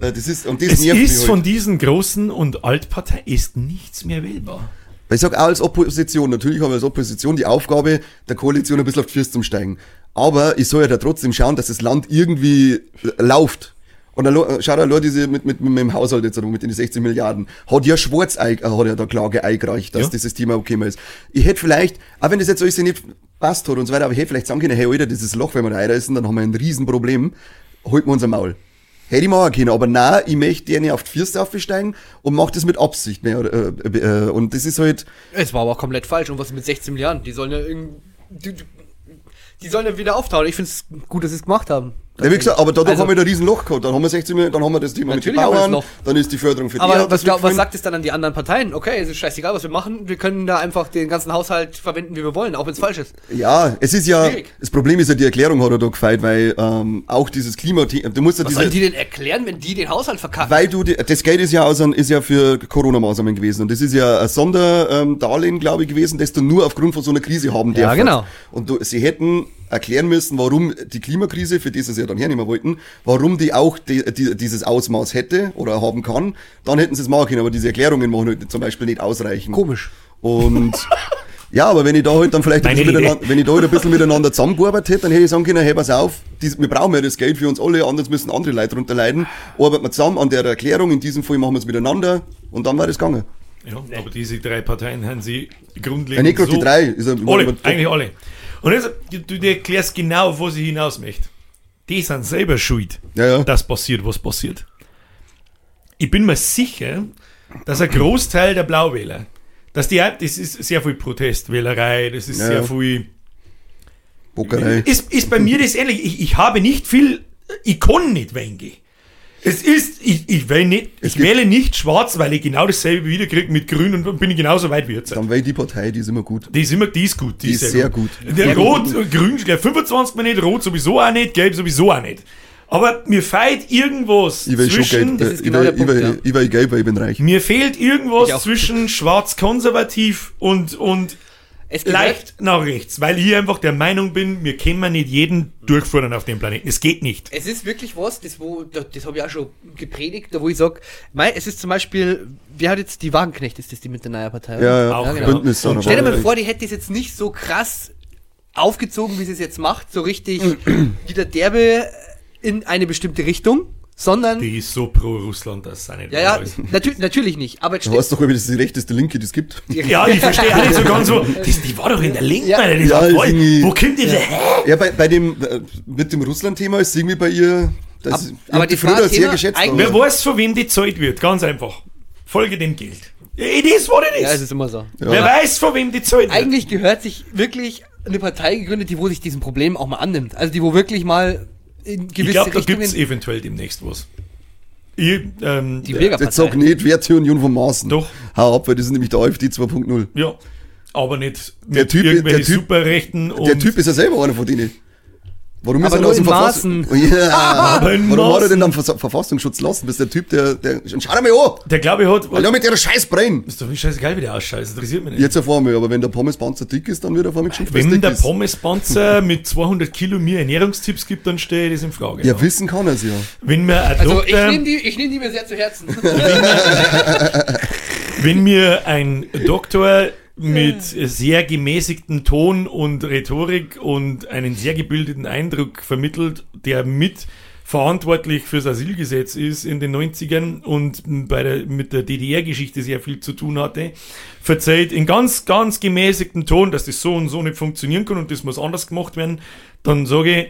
Äh, Das ist, und das Es ist von diesen großen und Altparteien ist nichts mehr wählbar. Weil ich sag auch als Opposition, natürlich haben wir als Opposition die Aufgabe, der Koalition ein bisschen auf die Füße zu steigen. Aber ich soll ja da trotzdem schauen, dass das Land irgendwie äh, läuft. Und dann lo- schau dir diese mit, mit, mit dem Haushalt jetzt mit den 16 Milliarden. Hat ja Schwarz äh, hat ja da Klage eingereicht, dass Ja. dieses Thema okay ist. Ich hätte vielleicht, auch wenn das jetzt alles nicht passt hat und so weiter, aber ich hätte vielleicht sagen können, hey Alter, dieses Loch, wenn wir da reinreißen, dann haben wir ein Riesenproblem. Halten wir unser Maul. Hätte ich machen können, aber nein, ich möchte gerne auf die Füße aufsteigen und mach das mit Absicht. Mehr, äh, äh, äh, und das ist halt, Es war aber auch komplett falsch. Und was mit 16 Milliarden? Die sollen ja irgendwie. Die, die- die sollen ja wieder auftauchen. Ich finde es gut, dass sie es gemacht haben. Ja, wie gesagt, aber dadurch Also- haben wir da riesen Loch gehabt. Dann haben wir 16 Millionen, dann haben wir das Thema mit den Bauern, dann ist die Förderung für die Aber was, glaub, was sagt es dann an die anderen Parteien? Okay, es ist scheißegal, was wir machen. Wir können da einfach den ganzen Haushalt verwenden, wie wir wollen, auch wenn es falsch ist. Ja, es ist ja, Schwierig. das Problem ist ja, die Erklärung hat er da gefeit, weil ähm, auch dieses Klimathema, du musst ja Was diese, sollen die denn erklären, wenn die den Haushalt verkacken? weil du, die, das Geld ist ja, aus, ist ja für Corona-Maßnahmen gewesen und das ist ja ein Sonderdarlehen, ähm, glaube ich, gewesen, das du nur aufgrund von so einer Krise haben Ja, darfst. genau. Und du, sie hätten erklären müssen, warum die Klimakrise, für die sie es ja dann hernehmen wollten, warum die auch die, die, dieses Ausmaß hätte oder haben kann, dann hätten sie es machen können, aber diese Erklärungen machen halt zum Beispiel nicht ausreichen. Komisch. Und *laughs* ja, aber wenn ich da halt dann vielleicht ein bisschen miteinander, wenn ich da halt ein bisschen miteinander zusammengearbeitet hätte, dann hätte ich sagen können, hey, pass auf, dies, wir brauchen ja das Geld für uns alle, anders müssen andere Leute darunter leiden. Arbeiten wir zusammen an der Erklärung, in diesem Fall machen wir es miteinander und dann war das gegangen. Ja, aber diese drei Parteien haben sie Ja, grundlegend. nicht gerade so die drei. Ist ja, Alle, eigentlich alle. Und jetzt, du, du erklärst genau, wo sie hinaus möchte. Die sind selber schuld, Ja, ja. dass passiert, was passiert. Ich bin mir sicher, dass ein Großteil der Blauwähler, dass die, das ist sehr viel Protestwählerei, das ist Ja, sehr viel Bockerei. ist, ist bei mir das ähnlich. Ich, ich habe nicht viel, ich kann nicht wählen. Es ist, ich, ich, wähle nicht, ich wähle nicht schwarz, weil ich genau dasselbe wiederkriege mit grün und dann bin ich genauso weit wie jetzt. Dann wäre die Partei, die ist immer gut. Die ist immer, die ist gut. Die ist sehr gut. Der Rot, Grün, der 25 Mal nicht, Rot sowieso auch nicht, Gelb sowieso auch nicht. Aber mir fehlt irgendwas Ich will schon zwischen. Äh, ist ich genau will, der ich will, Punkt, ich will Geld, weil ich bin reich. mir fehlt irgendwas zwischen schwarz-konservativ und, und leicht nach rechts, weil ich einfach der Meinung bin, wir können nicht jeden durchführen auf dem Planeten. Es geht nicht. Es ist wirklich was, das, wo, das, das habe ich auch schon gepredigt, da wo ich sage, es ist zum Beispiel, wer hat jetzt die Wagenknecht, ist das die mit der neuen Partei? Ja, ja, Auch, ja. Bündnis. Und oder Stell dir mal vor, die hätte es jetzt nicht so krass aufgezogen, wie sie es jetzt macht, so richtig *clears throat* wieder derbe in eine bestimmte Richtung, sondern, Die ist so pro Russland, dass es auch nicht ja, ja, natür natürlich nicht, aber Du weißt doch, wie das die rechteste Linke, die es gibt. Ja, ich verstehe auch nicht so ganz so. *laughs* Das, die war doch in der Linken, Ja. Alter, die Ja, voll. Wo kommt diese her? Ja, bei, bei dem, äh, mit dem Russland-Thema ist irgendwie bei ihr, das, Ab- aber die ein sehr geschätzt. Wer weiß, von wem die Zeit wird? Ganz einfach. Folge dem Geld. It is what it ja, es is. ist immer so. Wer weiß, von wem die Zeit wird? Eigentlich gehört sich wirklich eine Partei gegründet, die wo sich diesem Problem auch mal annimmt. Also die wo wirklich mal in gewisse ich glaube, da gibt es eventuell demnächst was. Ich, ähm, die Bürgerpartei. Jetzt sag nicht Werteunion von Maßen. Doch. Hau ab, weil das ist nämlich der AfD 2.0. ja, aber nicht Der mit Typ- irgendwelchen der Typ- Superrechten und Der Typ ist ja selber einer von denen. Warum ist er nur aus dem in Verfass- Maßen. Ja. Aber in Warum hat er denn am Verfassungsschutz lassen? Das ist der Typ, der, der, schau dir mal an! der glaube ich hat. Alter, mit der Scheißbrennen! Ist doch nicht scheißegal, wie der ausschaut. Das interessiert mich nicht. Jetzt auf einmal, aber wenn der Pommespanzer dick ist, dann wird er auf einmal geschimpft, Wenn der. Pommespanzer *laughs* mit 200 Kilo mir Ernährungstipps gibt, dann stehe ich das in Frage. Ja, wissen kann er es ja. Wenn mir ein Also ich Doktor, nehme die, ich nehm die mir sehr zu Herzen. wenn mir *laughs* ein Doktor mit sehr gemäßigtem Ton und Rhetorik und einen sehr gebildeten Eindruck vermittelt, der mit verantwortlich fürs Asylgesetz ist in den 90ern und bei der, mit der DDR-Geschichte sehr viel zu tun hatte, verzeiht in ganz, ganz gemäßigtem Ton, dass das so und so nicht funktionieren kann und das muss anders gemacht werden, dann sage ich,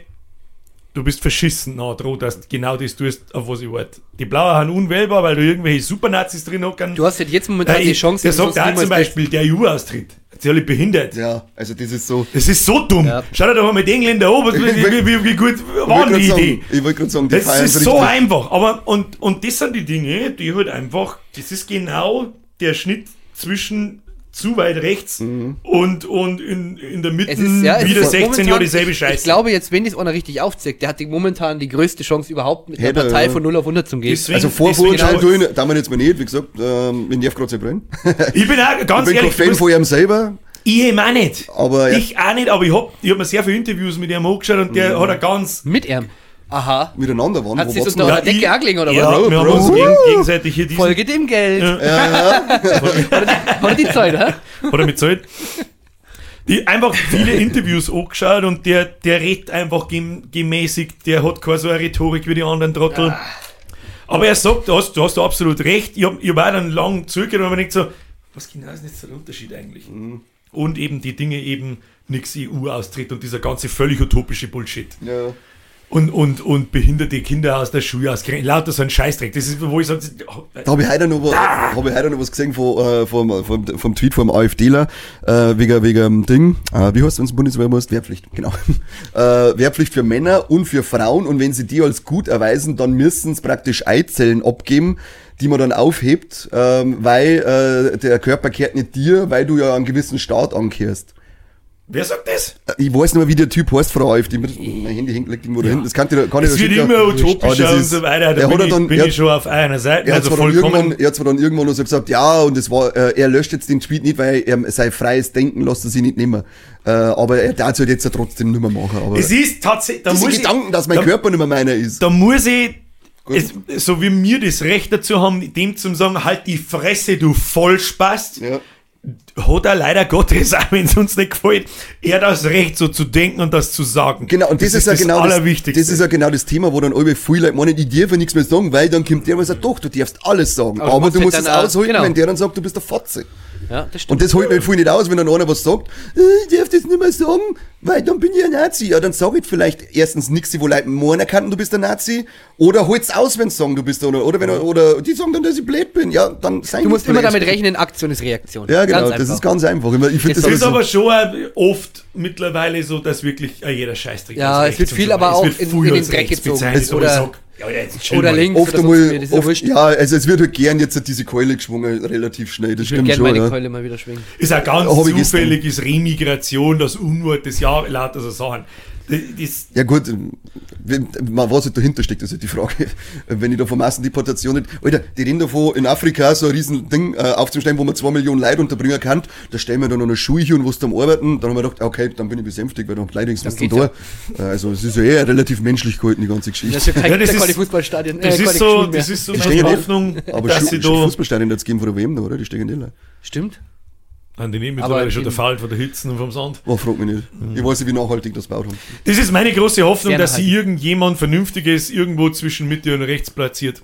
du bist verschissen na droh, dass du genau das tust, auf was ich warte. Die Blauen haben unwählbar, weil du irgendwelche Supernazis drin hocken. Du hast halt jetzt momentan Äh, die Chance, Der dass du sagt auch zum Beispiel, der EU-Austritt. Sie alle behindert. Ja, also das ist so. Das ist so dumm. Ja. Schau dir doch mal mit Engländer an, was- wie, wie, wie, wie gut Ich war wollte die grad Idee. sagen, ich wollte gerade sagen, die Das feiern ist es so richtig. einfach. Aber, und, und das sind die Dinge, die halt einfach, das ist genau der Schnitt zwischen zu weit rechts und, und in, in der Mitte ist, ja, wieder ist 16 momentan- Jahre dieselbe ich, Scheiße. Ich glaube jetzt, wenn das einer richtig aufzeigt, der hat die momentan die größte Chance überhaupt mit einer Hätte er, Partei ja. von 0 auf 100 zum gehen. Deswegen- Also auch- tun, da man jetzt mal nicht, wie gesagt, ähm, ich nerv gerade zu brennen. *laughs* ich bin auch Ich ganz bin kein ehrlich, Fan ich, muss- von ihm selber, ich eben auch nicht. aber ja, Ich auch nicht, aber ich hab, ich hab mir sehr viele Interviews mit ihm angeschaut und der Mhm. hat ein ganz Mit ihm. Aha. miteinander waren. Hat Wo sich unter der Decke ich- angelegen, oder ja, was? wir haben uns gegen, gegenseitig hier diesen, Folge dem Geld. Ja. *laughs* Hat er die Zeit, hä? hat er mit Zeit. Die einfach viele Interviews angeschaut und der, der redet einfach gem, gemäßigt, der hat keine so eine Rhetorik wie die anderen Trottel. Aber er sagt, du hast, du hast da absolut recht. Ich hab, ich war dann lang zurückgehört und habe mir gedacht so, was genau ist jetzt der Unterschied eigentlich? Und eben die Dinge eben nix EU-Austritt und dieser ganze völlig utopische Bullshit. Ja. Und, und, und behinderte Kinder aus der Schule ausgrenzen. Lauter so ein Scheißdreck. Das ist, wo ich sage, Da habe ich heute noch, was- hab ich heute noch was gesehen von, äh, vom, vom, vom Tweet vom AfDler, äh, wegen, wegen dem Ding, äh, wie heißt es, wenn es Bundeswehr muss? Wehrpflicht, genau. *laughs* Äh, Wehrpflicht für Männer und für Frauen und wenn sie die als gut erweisen, dann müssen sie praktisch Eizellen abgeben, die man dann aufhebt, ähm, weil äh, der Körper kehrt nicht dir, weil du ja einen gewissen Staat ankehrst. Wer sagt das? Äh, Ich weiß nicht mehr, wie der Typ heißt, Frau AfD. Mein Handy hängt liegt irgendwo da hinten. Das kann ich, kann ich Es wird schicken. immer utopischer das und so weiter. Da bin, ja ich, dann- bin ich schon auf einer Seite. Er hat, Also zwar dann irgendwann, vollkommen. er hat zwar dann irgendwann noch so gesagt, ja, und es war, äh, er löscht jetzt den Tweet nicht, weil er sein freies Denken lässt er sich nicht nehmen. Äh, aber er darf es halt jetzt ja trotzdem nicht mehr machen. Aber Es ist tatsächlich, da diese muss ich, Gedanken, dass mein da, Körper nicht mehr meiner ist. da muss ich, es, so wie wir das Recht dazu haben, dem zu sagen, halt die Fresse, du Vollspast, Ja. Hat er leider Gottes, *laughs* auch wenn es uns nicht gefällt, er hat das Recht, so zu denken und das zu sagen. Genau, und das, ist ja das genau das, Allerwichtigste. das ist ja genau das Thema, wo dann alle viele Leute meinen, ich darf ja nichts mehr sagen, weil dann kommt der und sagt, doch, du darfst alles sagen. Aber Aber, du musst es aushalten, genau. wenn der dann sagt, du bist der Fotze. Ja, das stimmt. Und das holt halt viel nicht aus, wenn dann einer was sagt, äh, ich darf das nicht mehr sagen, weil dann bin ich ein Nazi. Ja, dann sag ich vielleicht erstens nichts, wo Leute meinen kann, du bist ein Nazi, oder holt's aus, wenn sie sagen, du bist einer, oder wenn, oder die sagen dann, dass ich blöd bin. Ja, dann sei du musst immer damit rechnen, Aktion ist Reaktion. Ja, genau, Ganz das ist ganz einfach. Ich, Das das, Es ist alles aber so, schon oft mittlerweile so, dass wirklich äh, jeder Scheißdreck Ja, als es wird viel so aber auch in- in den Dreck gezogen. Oder- ja, oder mal. links oft oder einmal, ja oft, wurscht. ja, also es wird halt gern jetzt diese Keule geschwungen, relativ schnell, das Ich würde stimmt gerne schon, meine ja. Keule mal wieder schwingen. Ist auch ganz zufällig, ist Remigration, das Unwort des Jahres, lauter so Sachen. Das, das, Ja gut, mal, was halt dahinter steckt, ist halt die Frage. *laughs* Wenn ich da von Massendeportation nicht, Alter, die reden davon, in Afrika so ein riesen Ding äh, aufzustellen, wo man zwei Millionen Leute unterbringen kann, da stellen wir dann noch eine Schule hier und was am Arbeiten, dann haben wir gedacht, okay, dann bin ich besänftigt, weil dann geht's da. Äh, Also es ist ja eher relativ menschlich gehalten, die ganze Das Geschichte. ist ja kein Ja, das keine ist- Fußballstadien. das äh, ist so, das ist so Die meine nicht- Hoffnung, Aber dass sie da Fußballstadien jetzt geben von der WM da, oder? Die stehen nicht. Stimmt. An die nehmen Aber mittlerweile schon der Fall von der Hitzen und vom Sand. Oh, frag mich nicht. Ich weiß nicht, wie nachhaltig das baut haben. Das ist meine große Hoffnung, dass sie irgendjemand Vernünftiges irgendwo zwischen Mitte und rechts platziert.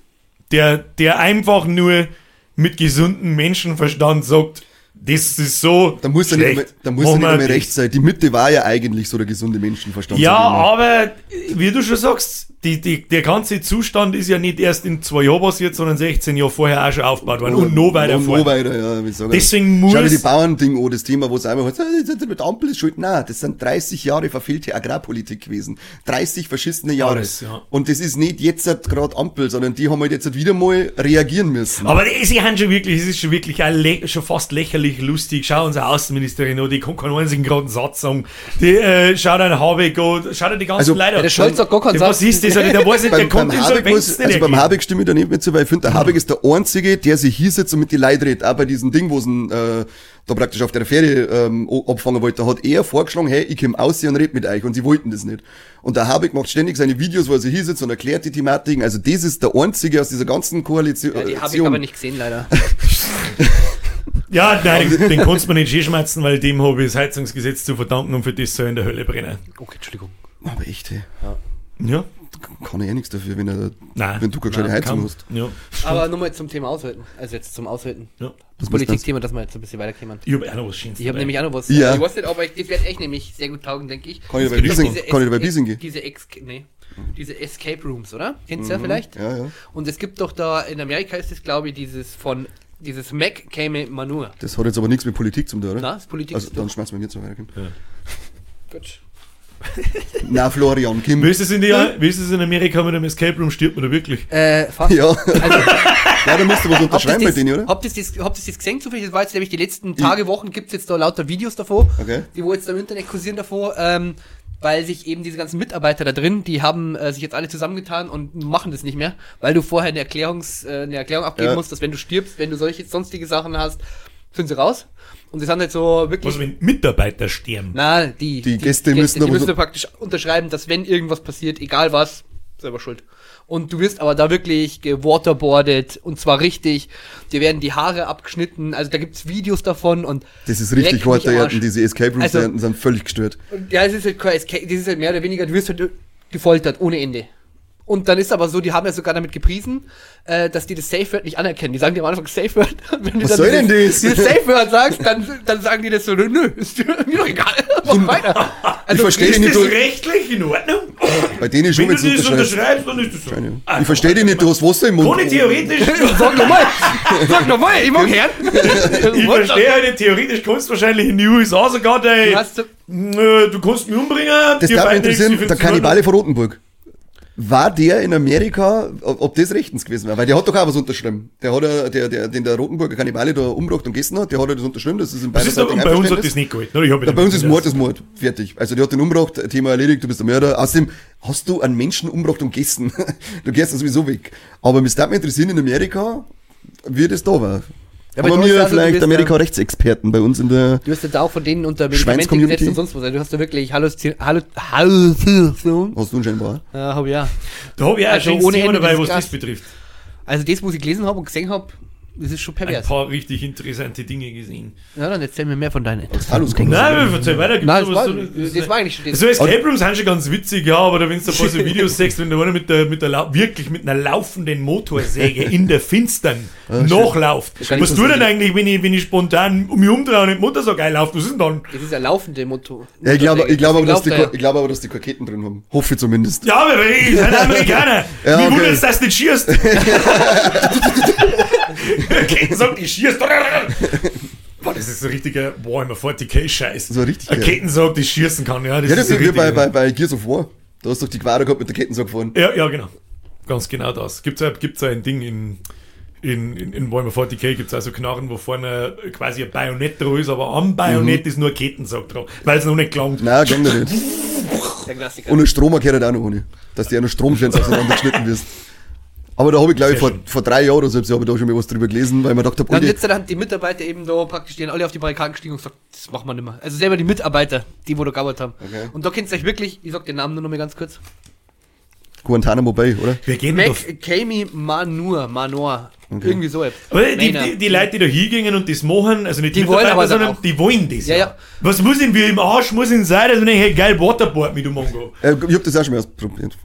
Der, der einfach nur mit gesundem Menschenverstand sagt, das ist so. Da muss er nicht, mehr, da muss er nicht mehr das. rechts sein. Die Mitte war ja eigentlich so der gesunde Menschenverstand. Ja, ich aber wie du schon sagst, die, die, der ganze Zustand ist ja nicht erst in zwei Jahren passiert, sondern 16 Jahre vorher auch schon aufgebaut worden und noch weiter und vor. noch weiter, ja. wie sagen. Deswegen Schau dir muss- die Bauernding an, das Thema, wo es einmal heißt, "Ah, mit Ampel ist schuld. Nein, das sind 30 Jahre verfehlte Agrarpolitik gewesen. 30 verschissene Jahre. Alles, ja. Und das ist nicht jetzt gerade Ampel, sondern die haben halt jetzt wieder mal reagieren müssen. Aber sie haben schon wirklich, es ist schon wirklich schon fast lächerlich lustig. Schau unsere Außenministerin an, die kann keinen einzigen geraden Satz sagen. Die, äh, schau dir Habeck an, schau dir die ganzen Also, Leute an. der Scholz sagt gar keinen Was Satz. ist das? Der weiß nicht, der beim, kommt beim, in Habeck muss, nicht also beim. Habeck stimme ich da nicht mit zu, weil ich finde, der Habeck ist der Einzige, der sich hier sitzt und mit die Leute redet. Auch bei diesem Ding, wo es äh, da praktisch auf der Ferie ähm, abfangen wollte, da hat er vorgeschlagen, hey, ich komm aus hier und red mit euch. Und sie wollten das nicht. Und der Habeck macht ständig seine Videos, wo er sich hier sitzt und erklärt die Thematiken. Also das ist der Einzige aus dieser ganzen Koalition. Ja, die habe ich aber nicht gesehen, leider. *laughs* Ja, nein, den, den kannst du mir nicht schießen, weil dem habe ich das Heizungsgesetz zu verdanken und für das soll er in der Hölle brennen. Okay, Entschuldigung. Aber echt, hey. Ja? Kann er eh nichts dafür, wenn, er, Nein. wenn du keine Nein, Heizung kann- hast. Ja. Aber nur mal zum Thema Aushalten. Also jetzt zum Aushalten. ja. Das Politikthema, dass wir jetzt ein bisschen weiterkommen. Ich habe auch noch was Schönes Ich habe nämlich auch noch was. Ja. Ich weiß nicht, aber ich, das wird echt nämlich sehr gut taugen, denke ich. Kann ich doch Biesing- diese kann ich Biesing gehen? Diese Ex nee, diese Escape Rooms, oder? Kennst du ja vielleicht? Ja, ja. Und es gibt doch da, in Amerika ist es, glaube ich, dieses von, dieses Mac käme Manur. Das hat jetzt aber nichts mit Politik zu tun, oder? Na, das ist Politik. Also dann schmeißen wir jetzt mal weiter. Gut. *laughs* Na, Florian, Kim. Wie ist es in, die, wie ist es in Amerika mit einem Escape Room? Stirbt man da wirklich? Äh, fast. Ja, Also, *laughs* ja, da müsst ihr was unterschreiben bei das, denen, oder? habt ihr das, habt ihr das gesehen zufällig? Das war jetzt nämlich die letzten Tage, Wochen gibt es jetzt da lauter Videos davor, Okay. die wo jetzt im Internet kursieren davor, ähm, weil sich eben diese ganzen Mitarbeiter da drin, die haben äh, sich jetzt alle zusammengetan und machen das nicht mehr, weil du vorher eine, Erklärungs, äh, eine Erklärung abgeben Ja. musst, dass wenn du stirbst, wenn du solche sonstige Sachen hast, sind sie raus. Und das sind halt so wirklich... Was, wenn Mitarbeiter sterben? Na, die, Die Gäste müssen die müssen so- praktisch unterschreiben, dass wenn irgendwas passiert, egal was, selber schuld. Und du wirst aber da wirklich gewaterboardet und zwar richtig. Dir werden die Haare abgeschnitten, also da gibt's Videos davon und Das ist richtig hinten, diese Escape Rooms Also- da hinten sind völlig gestört. Ja, es ist halt das ist halt mehr oder weniger, du wirst halt gefoltert ohne Ende. Und dann ist aber so, die haben ja sogar damit gepriesen, äh, dass die das Safe Word nicht anerkennen. Die sagen dir am Anfang Safe Word. *laughs* Wenn du Was dann soll denn das? Dieses Safe Word sagst, dann, dann sagen die das so, nö, nö, ist mir *laughs* doch egal. mach weiter. Also, Ich verstehe Ist nicht, das du, rechtlich in Ordnung? bei denen schon, Wenn wenn du du das unterschreibst. dann ist das so. Ah, Ich verstehe dich nicht, du hast Wasser im Mund. Ich theoretisch, *laughs* Sag nochmal, sag nochmal, ich mag hören. ich verstehe halt, theoretisch kannst du wahrscheinlich in die USA sogar, Du ey, äh, du kannst mich umbringen. Das darf mich ich interessieren, der. Kannibale von Rotenburg. War der in Amerika, ob ob das rechtens gewesen wäre? Weil der hat doch auch was unterschrieben. Der hat ja, der, der, den der Rotenburger Kannibale da umgebracht und gegessen hat, der hat ja das unterschrieben, das ist in aber, Seiten bei uns hat das nicht gehalten. oder? Ich hab Ja, bei uns ist Mord ist Mord. Fertig. Also der hat den umgebracht, Thema erledigt, du bist der Mörder. Außerdem hast du einen Menschen umgebracht und gegessen. *laughs* du gehst dann sowieso weg. Aber mich darf mich interessieren in Amerika, wie das da war. Aber aber mir also, vielleicht bist ja- Amerika-Rechtsexperten bei uns in der... Du hast ja da auch von denen unter Schweins-Community? Medikamente gesetzt und sonst was. Also Du hast ja wirklich Halluzin Hallu Halluzination. Hast du scheinbar? Ja, hab ich ja. Da habe ich auch Also schon ohne Thema Ende, dabei, das was das betrifft. Also das, was ich gelesen habe und gesehen habe, das ist schon Ein pervers. paar richtig interessante Dinge gesehen. Ja, dann erzähl mir mehr von deinen. Hallo, Nein, erzähl weiter. Nein, das war, so- das war eigentlich schon das. So Escape Rooms sind schon ganz witzig, ja, aber da wenn du ein paar so *laughs* Videos siehst, wenn da einer mit der, mit der wirklich mit einer laufenden Motorsäge *laughs* in der Finstern nachläuft. kann ich Was so tut denn eigentlich, wenn ich, wenn ich spontan um mich umdrehe und die Motorsäge einlaufe? Was ist denn dann? Das ist ein laufende Motto. Ja, ich glaube ich glaube aber, dass die, ich glaube aber, dass die Ketten drin haben. Hoffe ich zumindest. Ja, aber ich sind Amerikaner. *laughs* Ja, Wie okay. wundert's, dass du nicht schierst? Ketten *laughs* sagt, ich schierst. Boah, das ist so ein richtiger Warhammer 40k-Scheiß. So richtig Ein geil. Kettensauger, die schießen kann, ja. Das Ja, ist das so ist wie bei, richtig- bei, bei Gears of War. Da hast du doch die Quader gehabt mit der Kettensau gefahren. Ja, ja, genau. Ganz genau das. Gibt's ja, gibt's ja ein Ding in, in, in, in Warhammer 40k, gibt's also Knarren, wo vorne quasi ein Bajonett dran ist, aber am Bajonett ist nur ein Kettensack dran, weil es noch nicht gelangt. Nein, gang nicht. *laughs* Der Klassiker. Und ein Stromer gehört auch noch ohne. Dass die auch noch Stromfans *laughs* auseinandergeschnitten wirst. Aber da habe ich, glaube ich, vor, schön. vor drei Jahren oder so, habe ich da schon mal was drüber gelesen, weil mir gedacht habe, Dann dann die Mitarbeiter eben da praktisch, die sind alle auf die Barrikaden gestiegen und gesagt, das machen wir nicht mehr. Also selber die Mitarbeiter, die wo da gearbeitet haben. Okay. Und da kennst du euch wirklich, ich sag den Namen nur noch mal ganz kurz. Guantanamo Bay, oder? Wir gehen. Mac Kami Manur, Manor. Irgendwie so etwas. Die, die, die Leute, die da hingingen und das machen, also nicht Die wollen Mitarbeiter, aber sondern auch. die wollen das. Ja, ja. Was muss denn wie im Arsch muss denn sein, dass ich denke, hey, geil, Waterboard mit dem Mongo. Äh, ich habe das auch schon mal ausprobiert.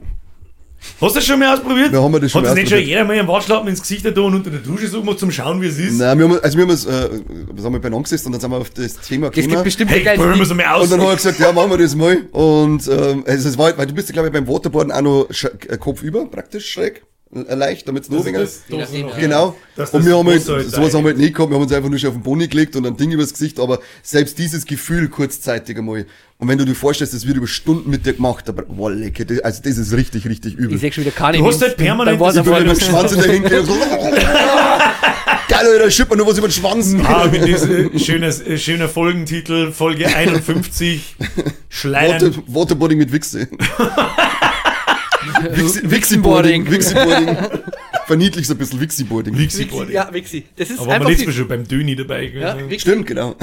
Hast du das schon mal ausprobiert? Wir haben das schon Hat das mal nicht schon jeder mal einen Watschlappen ins Gesicht da und unter der Dusche so gemacht, zum Schauen, wie es ist? Nein, wir haben, also wir haben uns, äh, was haben wir beieinander gesessen und dann sind wir auf das Thema Es gibt gekommen. bestimmt Hey, probieren wir so mal aus. Und dann habe ich gesagt, ja, machen wir das mal. Und ähm, also es war, weil du bist ja, glaube ich, beim Waterboarden auch noch sch äh, Kopf über, praktisch schräg, leicht, damit es ja. Genau. Und das wir haben halt, halt sowas haben wir halt nicht gehabt, wir haben uns einfach nur schon auf den Boni gelegt und ein Ding übers Gesicht, aber selbst dieses Gefühl kurzzeitig einmal. Und wenn du dir vorstellst, das wird über Stunden mit dir gemacht, aber, boah, lecker, das, also das ist richtig, richtig übel. Ich sehe schon wieder keine. Du hast halt permanent das Ich will Waterboard. mit dem Schwanz in der Hinke. So. *laughs* Geil, Alter, schipp mir nur was über den Schwanz. Ah, mit diesem schönes, äh, schöner Folgentitel, Folge 51, *laughs* Water, Schleidern. Waterboarding mit Wichse. *laughs* *laughs* Wixi- Wixenboarding. Wixiboarding. *laughs* Verniedlich so ein bisschen Wixiboarding. Wixi, Wixi ja, Wixi. Das ist Aber einfach letztes Mal schon beim Döni dabei Ja, gewesen. Wixi. Stimmt, genau.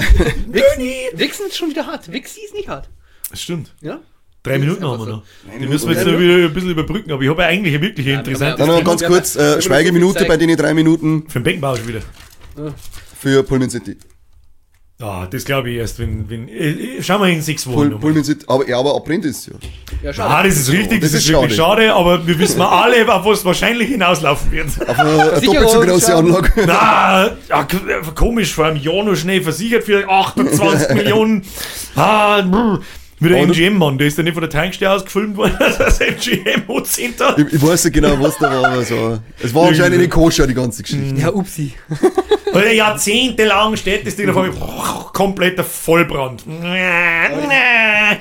Wixen, Wixen ist schon wieder hart. Wixi ist nicht hart. Das stimmt. Ja? Drei Minuten haben wir so. noch. Die müssen wir jetzt noch wieder ein bisschen überbrücken, aber ich habe eigentlich ein wirklich ein interessantes Dann noch ganz kurz, äh, Schweigeminute bei den drei Minuten Für den Beckenbauer schon wieder. für Pullman City. Ah, das glaube ich erst, wenn, wenn, äh, schauen wir in sechs Wochen Pull. Pullman City, aber, ja, aber ist ja. Ja, schau. Ah, das ist richtig, das, Das ist, ist wirklich schade, aber wir wissen alle, auf was wahrscheinlich hinauslaufen wird. Auf eine, eine doppelt so große. Anlage. Na, ja, k- komisch, vor einem Jahr noch schnell versichert für 28 *laughs* Millionen. Ah, brr. Wie der Aber du- MGM-Mann, der ist dann nicht von der Tankstelle aus gefilmt worden, *laughs* das MGM-Center. Ich, ich weiß nicht genau, was da war, aber so. Es war anscheinend nicht koscher, die ganze Geschichte. Ja, upsi. *laughs* Weil jahrzehntelang steht das Ding davor, kompletter Vollbrand.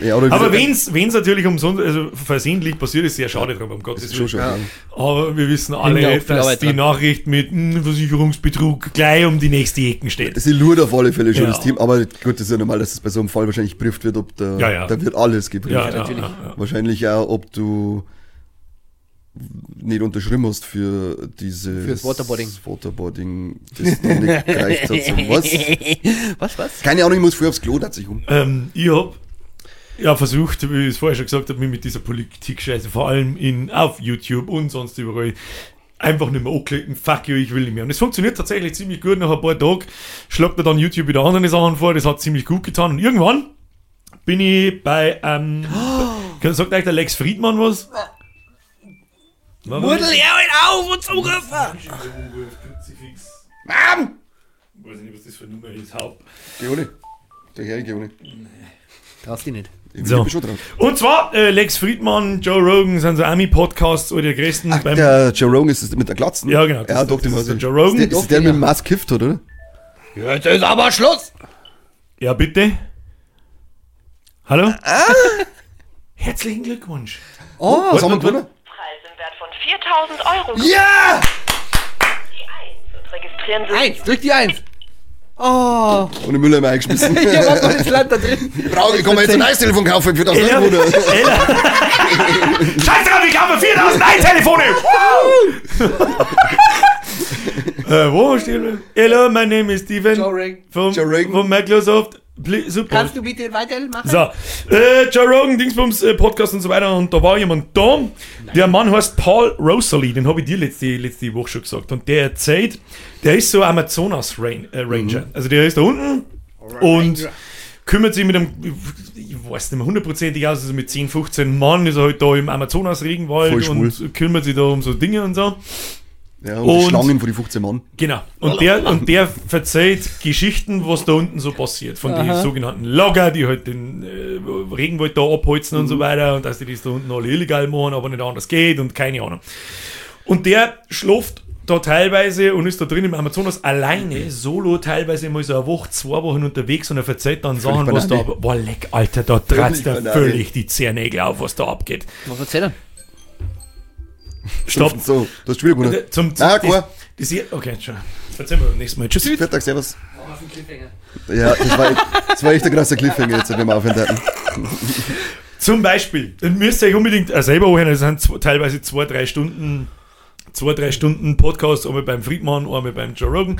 Ja, Aber wenn's, wenn's natürlich umsonst, also versehentlich passiert, ist sehr schade drum, um Gottes Das ist schon Willen. schön. Aber wir wissen ja alle, dass Arbeit die dran. Nachricht mit hm, Versicherungsbetrug gleich um die nächste Ecken steht. Sie lurt auf alle Fälle schon Ja. das Team, aber gut, das ist ja normal, dass es bei so einem Fall wahrscheinlich geprüft wird, ob da, Ja, ja. Da wird alles geprüft. Ja, ja, natürlich. ja, ja. Wahrscheinlich auch, ob du nicht unterschrieben hast für diese Fürs Waterboarding. Waterboarding, das dann nicht *laughs* gereicht hat. So, was? Was, was? Keine Ahnung, ich muss früher aufs Klo, hat sich um. Ähm, ich hab ja versucht, wie ich es vorher schon gesagt habe, mich mit dieser Politik-Scheiße, vor allem in, auf YouTube und sonst überall, einfach nicht mehr anklicken, fuck you, ich will nicht mehr. Und es funktioniert tatsächlich ziemlich gut. Nach ein paar Tagen schlagt er dann YouTube wieder andere Sachen vor, das hat ziemlich gut getan. Und irgendwann bin ich bei, ähm, sagt euch der Lex Friedmann was? Muddel er ihn auf und Rüffer! Mom! Ich weiß nicht, was das für eine Nummer ist, Haupt. Geh ohne. Der Herr, ohne. Traust dich nicht. Ich So. Und zwar, äh, Lex Friedman, Joe Rogan sind so Ami-Podcasts oder die größten Ach, beim. der Joe Rogan ist das mit der Glatzen? Ja, genau, das Ja, ist- doch, das den ist der. Joe Rogan. Ist der, ist der mit dem Mask Gift, oder? Jetzt ist aber Schluss! Ja, bitte. Hallo? *laughs* Herzlichen Glückwunsch. Oh, Was haben wir warte, gewonnen? Preis im Wert von 4000 Euro. Ja! Die 1 und registrieren Sie eins, drück die eins. Oh, Und den Müller immer eingeschmissen. *laughs* ich hab mal das Land da drin. Ich brauche, ich kann mir jetzt ein neues Telefon kaufen für das Ella, Euro. Ella. *laughs* Scheiß drauf, ich habe 4000 Telefone. äh, wo stehen wir? Hello, my name is Steven. Joe Rogan. Vom, Joe Rogan. Von Microsoft. Super. Kannst du bitte weitermachen? So, äh, Joe Rogan, Dingsbums, äh, Podcast und so weiter. Und da war jemand da. Der Mann heißt Paul Rosalie, den habe ich dir letzte, letzte Woche schon gesagt. Und der erzählt, der ist so Amazonas Rain, äh, Ranger. Also der ist da unten und kümmert sich mit einem, ich weiß nicht mehr hundertprozentig aus, also mit 10, 15 Mann ist er halt da im Amazonas Regenwald und kümmert sich da um so Dinge und so. Ja, und, die Und- Schlangen von die 15 Mann. Genau. Und der, und der verzeiht Geschichten, was da unten so passiert. Von den sogenannten Logger, die halt den äh, Regenwald da abholzen und so weiter. Und dass die das da unten alle illegal machen, aber nicht anders geht und keine Ahnung. Und der schläft da teilweise und ist da drin im Amazonas alleine, solo, teilweise mal so eine Woche, zwei Wochen unterwegs und er verzeiht dann Sachen, was da, boah, leck, Alter, da tratzt er völlig die Zehennägel auf, was da abgeht. Was erzähl dann? Stopp. So, du hast schon wieder gewonnen. Äh, Zum, Ah, das, klar. das, das, okay, schon. Das erzählen wir beim nächsten Mal. Tschüss. Viertag, servus. Ja, das war, das war echt ein krasser Cliffhanger jetzt, wenn wir aufhören hatten. Zum Beispiel, dann müsst ihr euch unbedingt äh, selber anhören, es sind zwei, teilweise zwei, drei Stunden, zwei, drei Stunden Podcast, einmal beim Friedmann, einmal beim Joe Rogan.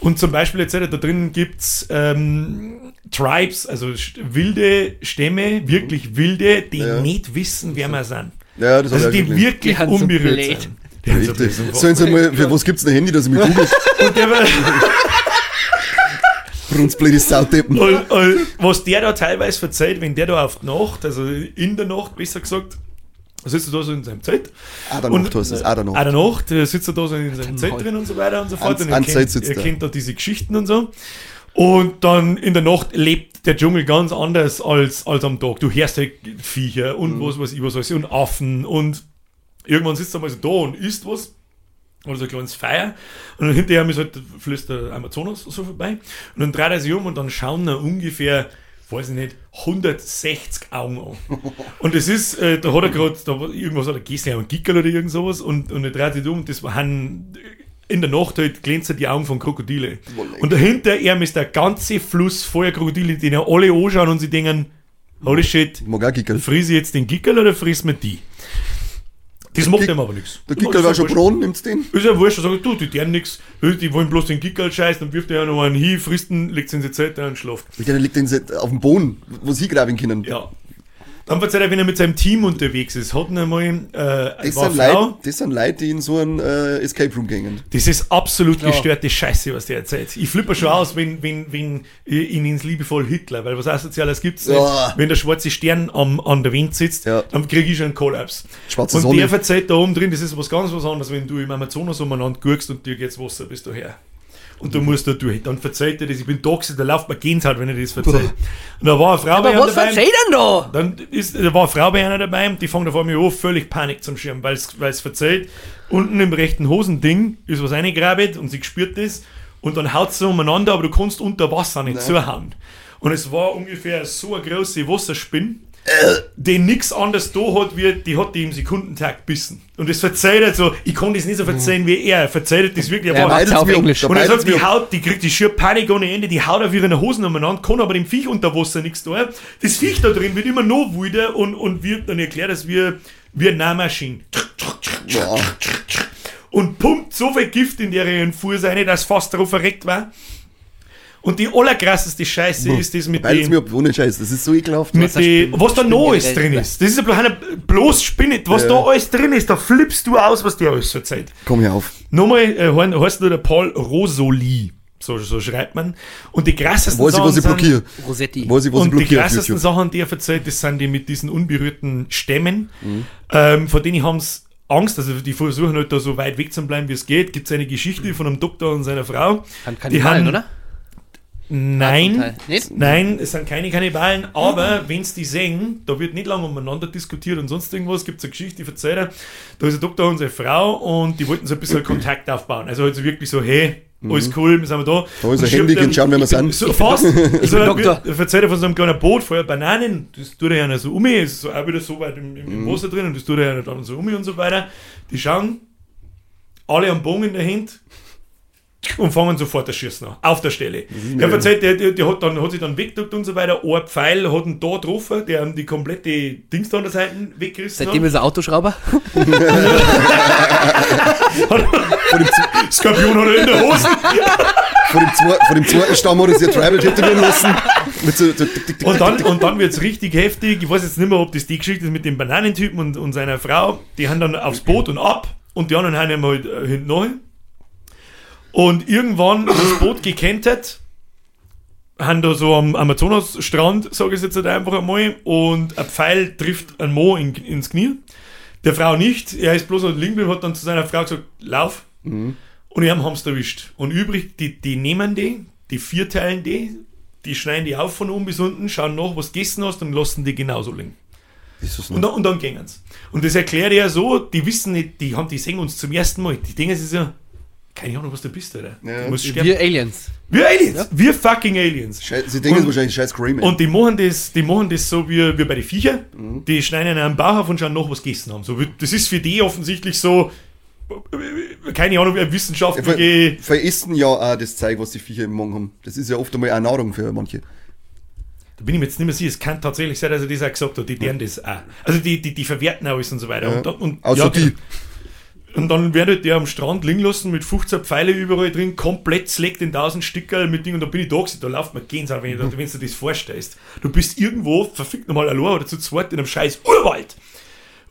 Und zum Beispiel jetzt da drin gibt's ähm, Tribes, also wilde Stämme, wirklich wilde, die Ja. nicht wissen, wer wir sind. Ja, das Also die wirklich Die haben so unberührt sind. Die haben so blöd. Sollen sie mal, für was gibt's ein Handy, dass ich mich googelt? Und der war- *laughs* Brunzblöde. Und, und was der da teilweise verzeiht, wenn der da auf die Nacht, also in der Nacht besser gesagt, sitzt er da so in seinem Zelt. Ah, der Nacht heißt es, ah, der Nacht. der Nacht äh, sitzt er da so in seinem Zelt drin und so weiter und so fort. Ans- und er ans kennt, er. kennt da diese Geschichten und so. Und dann in der Nacht lebt der Dschungel ganz anders als, als am Tag. Du hörst halt Viecher Mhm. und was weiß ich was alles und Affen und irgendwann sitzt er mal so da und isst was. Oder so ein kleines Feuer. Und dann hinterher ist halt, fließt der Amazonas so vorbei. Und dann dreht er sich um und dann schauen er ungefähr, weiß ich nicht, 160 Augen an. *laughs* Und das ist, äh, da hat er gerade, da war irgendwas hat er gegessen, ein Gickel oder irgend sowas. Und, und er dreht sich um und das waren in der Nacht halt glänzen die Augen von Krokodile. Und dahinter ihm ist der ganze Fluss voller Krokodile, die ihn alle anschauen und sie denken, holy shit, friss ich jetzt den Gickel oder friss mir die? Das macht Gick- ihm aber nichts. Der Gickel war schon braun, nimmt's den? Ist ja wurscht, sagt, du, die deren nix, die wollen bloß den Gickel scheißen, dann wirft er ja noch einen hin, frisst ihn, legt ihn in die Zeit und schlaft. Denen liegt den auf dem Boden, wo sie graben können. Ja. Dann verzeiht er, wenn er mit seinem Team unterwegs ist, hat ihn einmal, äh, Das sind, Leute, das sind Leute, die in so einen äh, Escape Room gehen. Das ist absolut Ja. gestörte Scheiße, was der erzählt. Ich flippe schon aus, wenn, wenn, wenn ich ihn ins liebevoll Hitler, weil was Asoziales gibt's nicht. Ja. Wenn der schwarze Stern am, an der Wand sitzt, Ja. dann kriege ich schon einen Kollaps. Schwarze und Sonne. der verzeiht da oben drin, das ist was ganz was anderes, wenn du im Amazonas umeinander guckst und dir geht's Wasser bis daher. Und du musst da durch. Dann verzeiht er das, ich bin toxisch, da läuft man gehen halt, wenn er das verzeiht. Und da war eine Frau bei Aber ihm was dabei. erzähl denn da? Dann ist, da war eine Frau bei einer dabei und die fängt auf einmal an, völlig Panik zum Schirm, weil es verzählt. Unten im rechten Hosending ist was reingegraben und sie spürt das und dann haut sie umeinander, aber du kannst unter Wasser nicht zuhauen. Und es war ungefähr so eine große Wasserspinne, die nichts anderes da hat, wie die hat die im Sekundentakt bissen. Und das verzeiht er so, ich kann das nicht so verzeihen wie er, er verzeiht das wirklich, aber macht's auf mir Englisch. da und er sagt, die haut, die kriegt die schier Panik ohne Ende, die haut auf ihre Hosen umeinander, kann aber dem Viech unter Wasser nichts tun. Das Viech da drin wird immer noch wilder und, und wird dann erklärt, dass wir, wir eine Maschine. Ja. Und pumpt so viel Gift in ihren Fuß rein, dass fast darauf verreckt war. Und die allerkrasseste Scheiße ist das mit Beides dem, mir ab, ohne Scheiß, das ist so ekelhaft. mit die, was da noch alles drin ist. Das ist ja bloß, eine, bloß Spinne, was Ja. da alles drin ist, da flippst du aus, was der alles verzeiht. Komm hier auf. Nochmal äh, he- heißt nur der Paul Rosoli. So, so schreibt man. Und die krassesten Weiß ich, was ich blockiere. Rosetti. Weiß ich, was ich und die blockiere auf krassesten. Sachen, die er verzeiht, das sind die mit diesen unberührten Stämmen. Mhm. Ähm, von denen haben sie Angst, also die versuchen halt da so weit weg zu bleiben, wie es geht. Gibt es eine Geschichte von einem Doktor und seiner Frau. Kann die Kannibalen, haben- oder? Nein. Nicht? nein, es sind keine Kannibalen, aber wenn sie die sehen, da wird nicht lange umeinander diskutiert und sonst irgendwas, gibt es eine Geschichte, die erzählt er, da ist ein Doktor und seine Frau und die wollten so ein bisschen Kontakt aufbauen. Also halt so wirklich so, hey, alles cool, wir sind wir da. Mhm. Da ist Und ein Handy, gehen schauen, wer wir sind. So fast. *laughs* so, bin Doktor. er erzählt er von so einem kleinen Boot voller Bananen, das tut er ja so um, ist so auch wieder so weit im, im, Mhm. Wasser drin und das tut er ja dann so um und so weiter. Die schauen, alle am Bogen in der Hand und fangen sofort das Schießen an. Auf der Stelle. Er erzählt, der, der, der hat, dann, hat sich dann weggedrückt und so weiter. Ein Pfeil hat ihn da getroffen, der ihm die komplette Dings da an der Seite weggerissen Seitdem hat. ist er Autoschrauber. Von dem, z- Skorpion hat er in der Hose. von dem, von dem zweiten Stamm hat er sich ein Tribal tätowieren lassen. So, so tick, tick, tick, Und dann, und dann wird es richtig heftig. Ich weiß jetzt nicht mehr, ob das die Geschichte ist mit dem Bananentypen und, und seiner Frau. Die haben dann aufs Boot und ab und die anderen haben halt äh, hinten nach. Und irgendwann ist das Boot gekentert, haben da so am Amazonasstrand, sage ich es jetzt halt einfach einmal, und ein Pfeil trifft einen Mo in, ins Knie. Der Frau nicht, er ist bloß liegen geblieben, hat dann zu seiner Frau gesagt, lauf. Und ihm haben sie erwischt. Und übrig, die, die nehmen die, die vierteilen die, die schneiden die auf von oben bis unten, schauen nach, was du gegessen hast und lassen die genauso liegen. Und dann, und dann gehen sie. Und das erklärt er so, die wissen nicht, die, haben, die sehen uns zum ersten Mal. Die denken sich so, keine Ahnung, was du bist, Alter. Ja. Du musst sterben. Wir Aliens. Wir Aliens. Wir fucking Aliens. Schei- Sie denken Und- wahrscheinlich scheiß Scream. Und die machen das, die machen das so wie, wie bei den Viecher. Die schneiden einen am Bauch auf und schauen nach, was sie gegessen haben. So, wie- das ist für die offensichtlich so, keine Ahnung, eine wissenschaftliche. veressen ja auch das Zeug, was die Viecher im Magen haben. Das ist ja oft einmal auch Nahrung für manche. Da bin ich mir jetzt nicht mehr sicher. Es kann tatsächlich sein, dass er das auch gesagt hat. Die deren das auch. Also die, die, die verwerten alles und so weiter. Ja. Und, und, Außer ja, die. Und dann werdet der am Strand liegen lassen mit 15 Pfeile überall drin, komplett slackt in 1000 Stückerl mit Dingen. Und da bin ich da gewesen, da läuft mir Gänsehaut, wenn, da- wenn du dir das vorstellst. Du bist irgendwo, verfickt nochmal allein oder zu zweit in einem scheiß Urwald.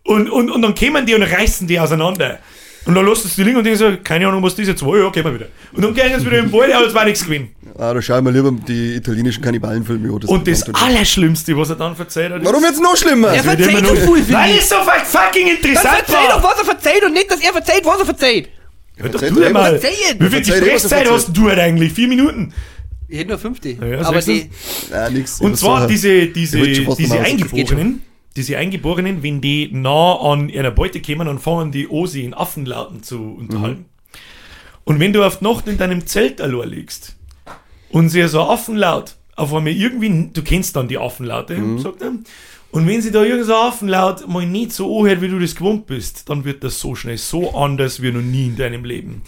Und, und, und dann kämen die und reißen die auseinander. Und dann lässt es die liegen und denken so, keine Ahnung, was das jetzt war, ja, gehen wir wieder. Und dann gehen sie wieder im Wald, aber es war nichts gewesen. Ah, da schauen wir lieber die italienischen Kannibalenfilme an. Und das er. Allerschlimmste, was er dann verzeiht hat, Warum wird's noch schlimmer? Ja, Verzeiht nur- doch viel, Weil ich. es so fucking interessant verzeiht doch, war. was er verzeiht und nicht, dass er verzeiht, was er verzeiht. Hör doch du doch mal. Wie viel er Gesprächszeit hast du halt eigentlich? Vier Minuten. Ich hätte nur 50. Ja, aber die, Nein, nix. Und zwar war- diese, diese, Ich diese Eingeborenen, diese Eingeborenen, wenn die nah an einer Beute kommen, dann fangen die an, sie in Affenlauten zu unterhalten. Und wenn du auf die Nacht in deinem Zelt allein liegst und sie so Affenlaut auf einmal irgendwie, du kennst dann die Affenlaute, sagt er, und wenn sie da irgend so Affenlaut mal nicht so anhört, wie du das gewohnt bist, dann wird das so schnell so anders wie noch nie in deinem Leben.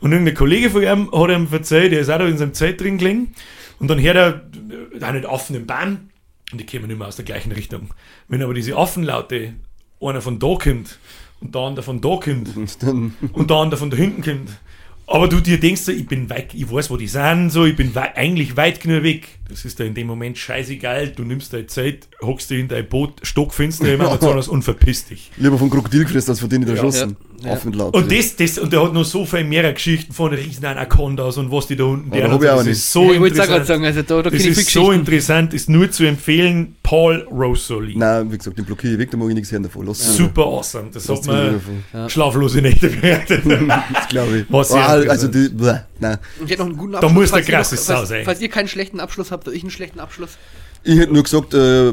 Und irgendein Kollege von ihm hat ihm erzählt, der ist auch da in seinem Zelt drin gelegen, und dann hört er, äh, da nicht Affen im Bahn, und die kommen immer aus der gleichen Richtung. Wenn aber diese Affenlaute, einer von da kommt, und der andere von da kommt, Und dann, und der andere von da hinten kommt. Aber du dir denkst, so, ich bin weit, ich weiß, wo die sind, so, ich bin wei eigentlich weit genug weg. Das ist da in dem Moment scheißegal. Du nimmst deine Zeit, hockst dich in dein Boot, stockfinster im Amazonas und verpisst dich. lieber vom Krokodil gefressen als von denen erschossen. Ja. Affenlaut. Und das, das, und der hat noch so viel mehr Geschichten von riesen Anacondas und was die da unten ich auch das nicht. ist so ich wollte es auch gerade interessant. sagen, also da, da Das ist so interessant, ist nur zu empfehlen, Paul Rosoli. Nein, wie gesagt, den blockiere ich weg, da mag ich nichts hören davon. Lass Super awesome. Das hat Lass mir man davon. schlaflose Nächte bewertet. *laughs* Das glaube ich. Was Ah, also die, bleh, nein. Und ich hätte noch einen guten Da Abschluss. muss der krasse Sau sein. Falls ihr keinen schlechten Abschluss habt, oder ich einen schlechten Abschluss. Ich hätte nur gesagt, äh,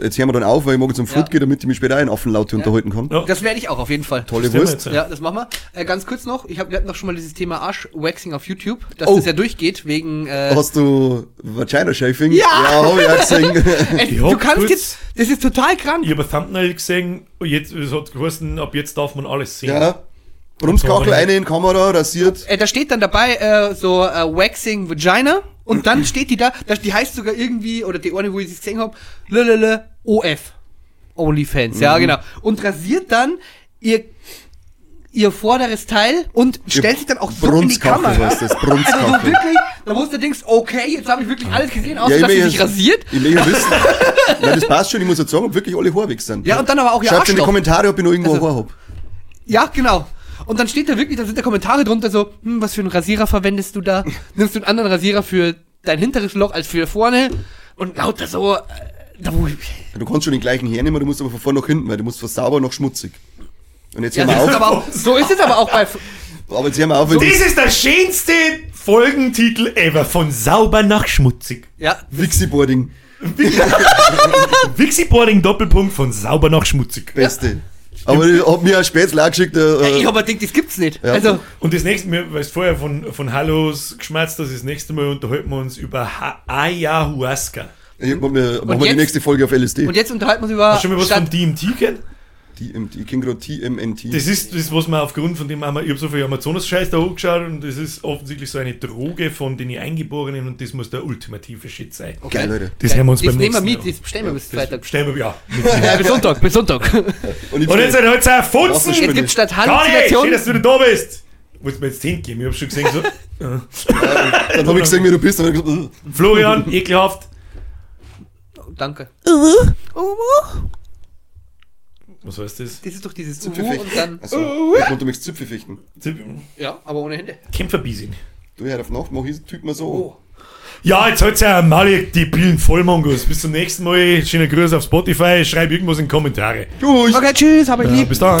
jetzt hören wir dann auf, weil ich morgen zum Flut Ja. gehe, damit ich mich später auch in Affenlaute unterhalten kann. Ja. Das werde ich auch auf jeden Fall. Tolle wir Wurst. jetzt, Ja, das machen wir. Äh, ganz kurz noch, ich hab, wir hatten noch schon mal dieses Thema Arschwaxing auf YouTube, dass Oh. das ja durchgeht, wegen... Äh, Hast du Vagina Shaving? Ja! Ja, hab ich auch *laughs* gesehen. Ich du kannst kurz- jetzt... Das ist total krank. Ich habe ein Thumbnail gesehen, und jetzt, es hat geheißen, ab jetzt darf man alles sehen. ja. Brumskachel, eine in Kamera, rasiert. Äh, da steht dann dabei äh, so äh, Waxing Vagina und dann steht die da, die heißt sogar irgendwie, oder die eine, wo ich sie gesehen habe, lelele OF. Onlyfans, Mhm. ja genau. Und rasiert dann ihr ihr vorderes Teil und stellt sich dann auch so in die Kamera. heißt das, Also so wirklich, da musst du denkst, okay, jetzt habe ich wirklich alles gesehen, außer ich dass sie sich ja- rasiert. Ich will ja wissen. Nein, das passt schon, ich muss jetzt sagen, ob wirklich alle Haare weg sind. Ja, und dann aber auch ihr Schreibt in die. Kommentare, ob ich noch irgendwo Also- Haar hab. Ja, genau. Und dann steht da wirklich, da sind da Kommentare drunter so, hm, was für einen Rasierer verwendest du da? Nimmst du einen anderen Rasierer für dein hinteres Loch als für vorne? Und lauter so, äh, da wo ich, Ja, Du kannst schon den gleichen hernehmen, du musst aber von vorne nach hinten, weil du musst von sauber nach schmutzig. Und jetzt ja, hören das wir ist auf. aber auch, so ist es aber auch bei, Aber jetzt hören wir auf, wenn Das ist der schönste Folgentitel ever von sauber nach schmutzig. Ja, Wixiboarding. Wixiboarding *laughs* Doppelpunkt von sauber nach schmutzig. Beste. Aber ich hab mir ein Spätzle auch geschickt. Äh, ich hab mir gedacht, das gibt's nicht. Ja. Also, Und das nächste Mal, weil du vorher von, von Hallos geschmerzt hast, das nächste Mal unterhalten wir uns über ha Ayahuasca. ich mir, machen wir die nächste Folge auf LSD. und jetzt unterhalten wir uns über Hast du schon mal was Stadt- von DMT kennen? TMT, ich kenn grad TMNT. Das ist das, was man aufgrund von dem haben wir, ich habe so viel Amazonas-Scheiß da angeschaut und das ist offensichtlich so eine Droge von den Eingeborenen und das muss der ultimative Shit sein. Geil, Leute. Das hören wir uns das beim nehmen wir nächsten mit, das bestellen wir bis. Freitag. Das stellen wir, ja. *laughs* Ja, bis Sonntag, bis Sonntag. *laughs* Und, ich Und jetzt ihr heute ein Futzen! Jetzt gibt's statt Conny, schön, Halluzination. dass du da bist! Wolltest mir jetzt hingeben, ich hab schon gesehen, so. *laughs* dann hab ich gesehen, wie du bist. Und gesagt, äh, Florian, ekelhaft. Danke. Was heißt das? Das ist doch dieses Zipfel Uhu und dann. Also, ich wollte mich Zipfel fechten. Ja, aber ohne Hände. Kämpferbiesin. Du, Herr auf Nacht, mach ich den Typ mal so. Oh. Ja, jetzt halt's ja Malik, die Pillen Vollmongos. Bis zum nächsten Mal. Schöne Grüße auf Spotify. Schreib irgendwas in die Kommentare. Tschüss. Okay, tschüss, hab ich Ja, lieb. bis dann.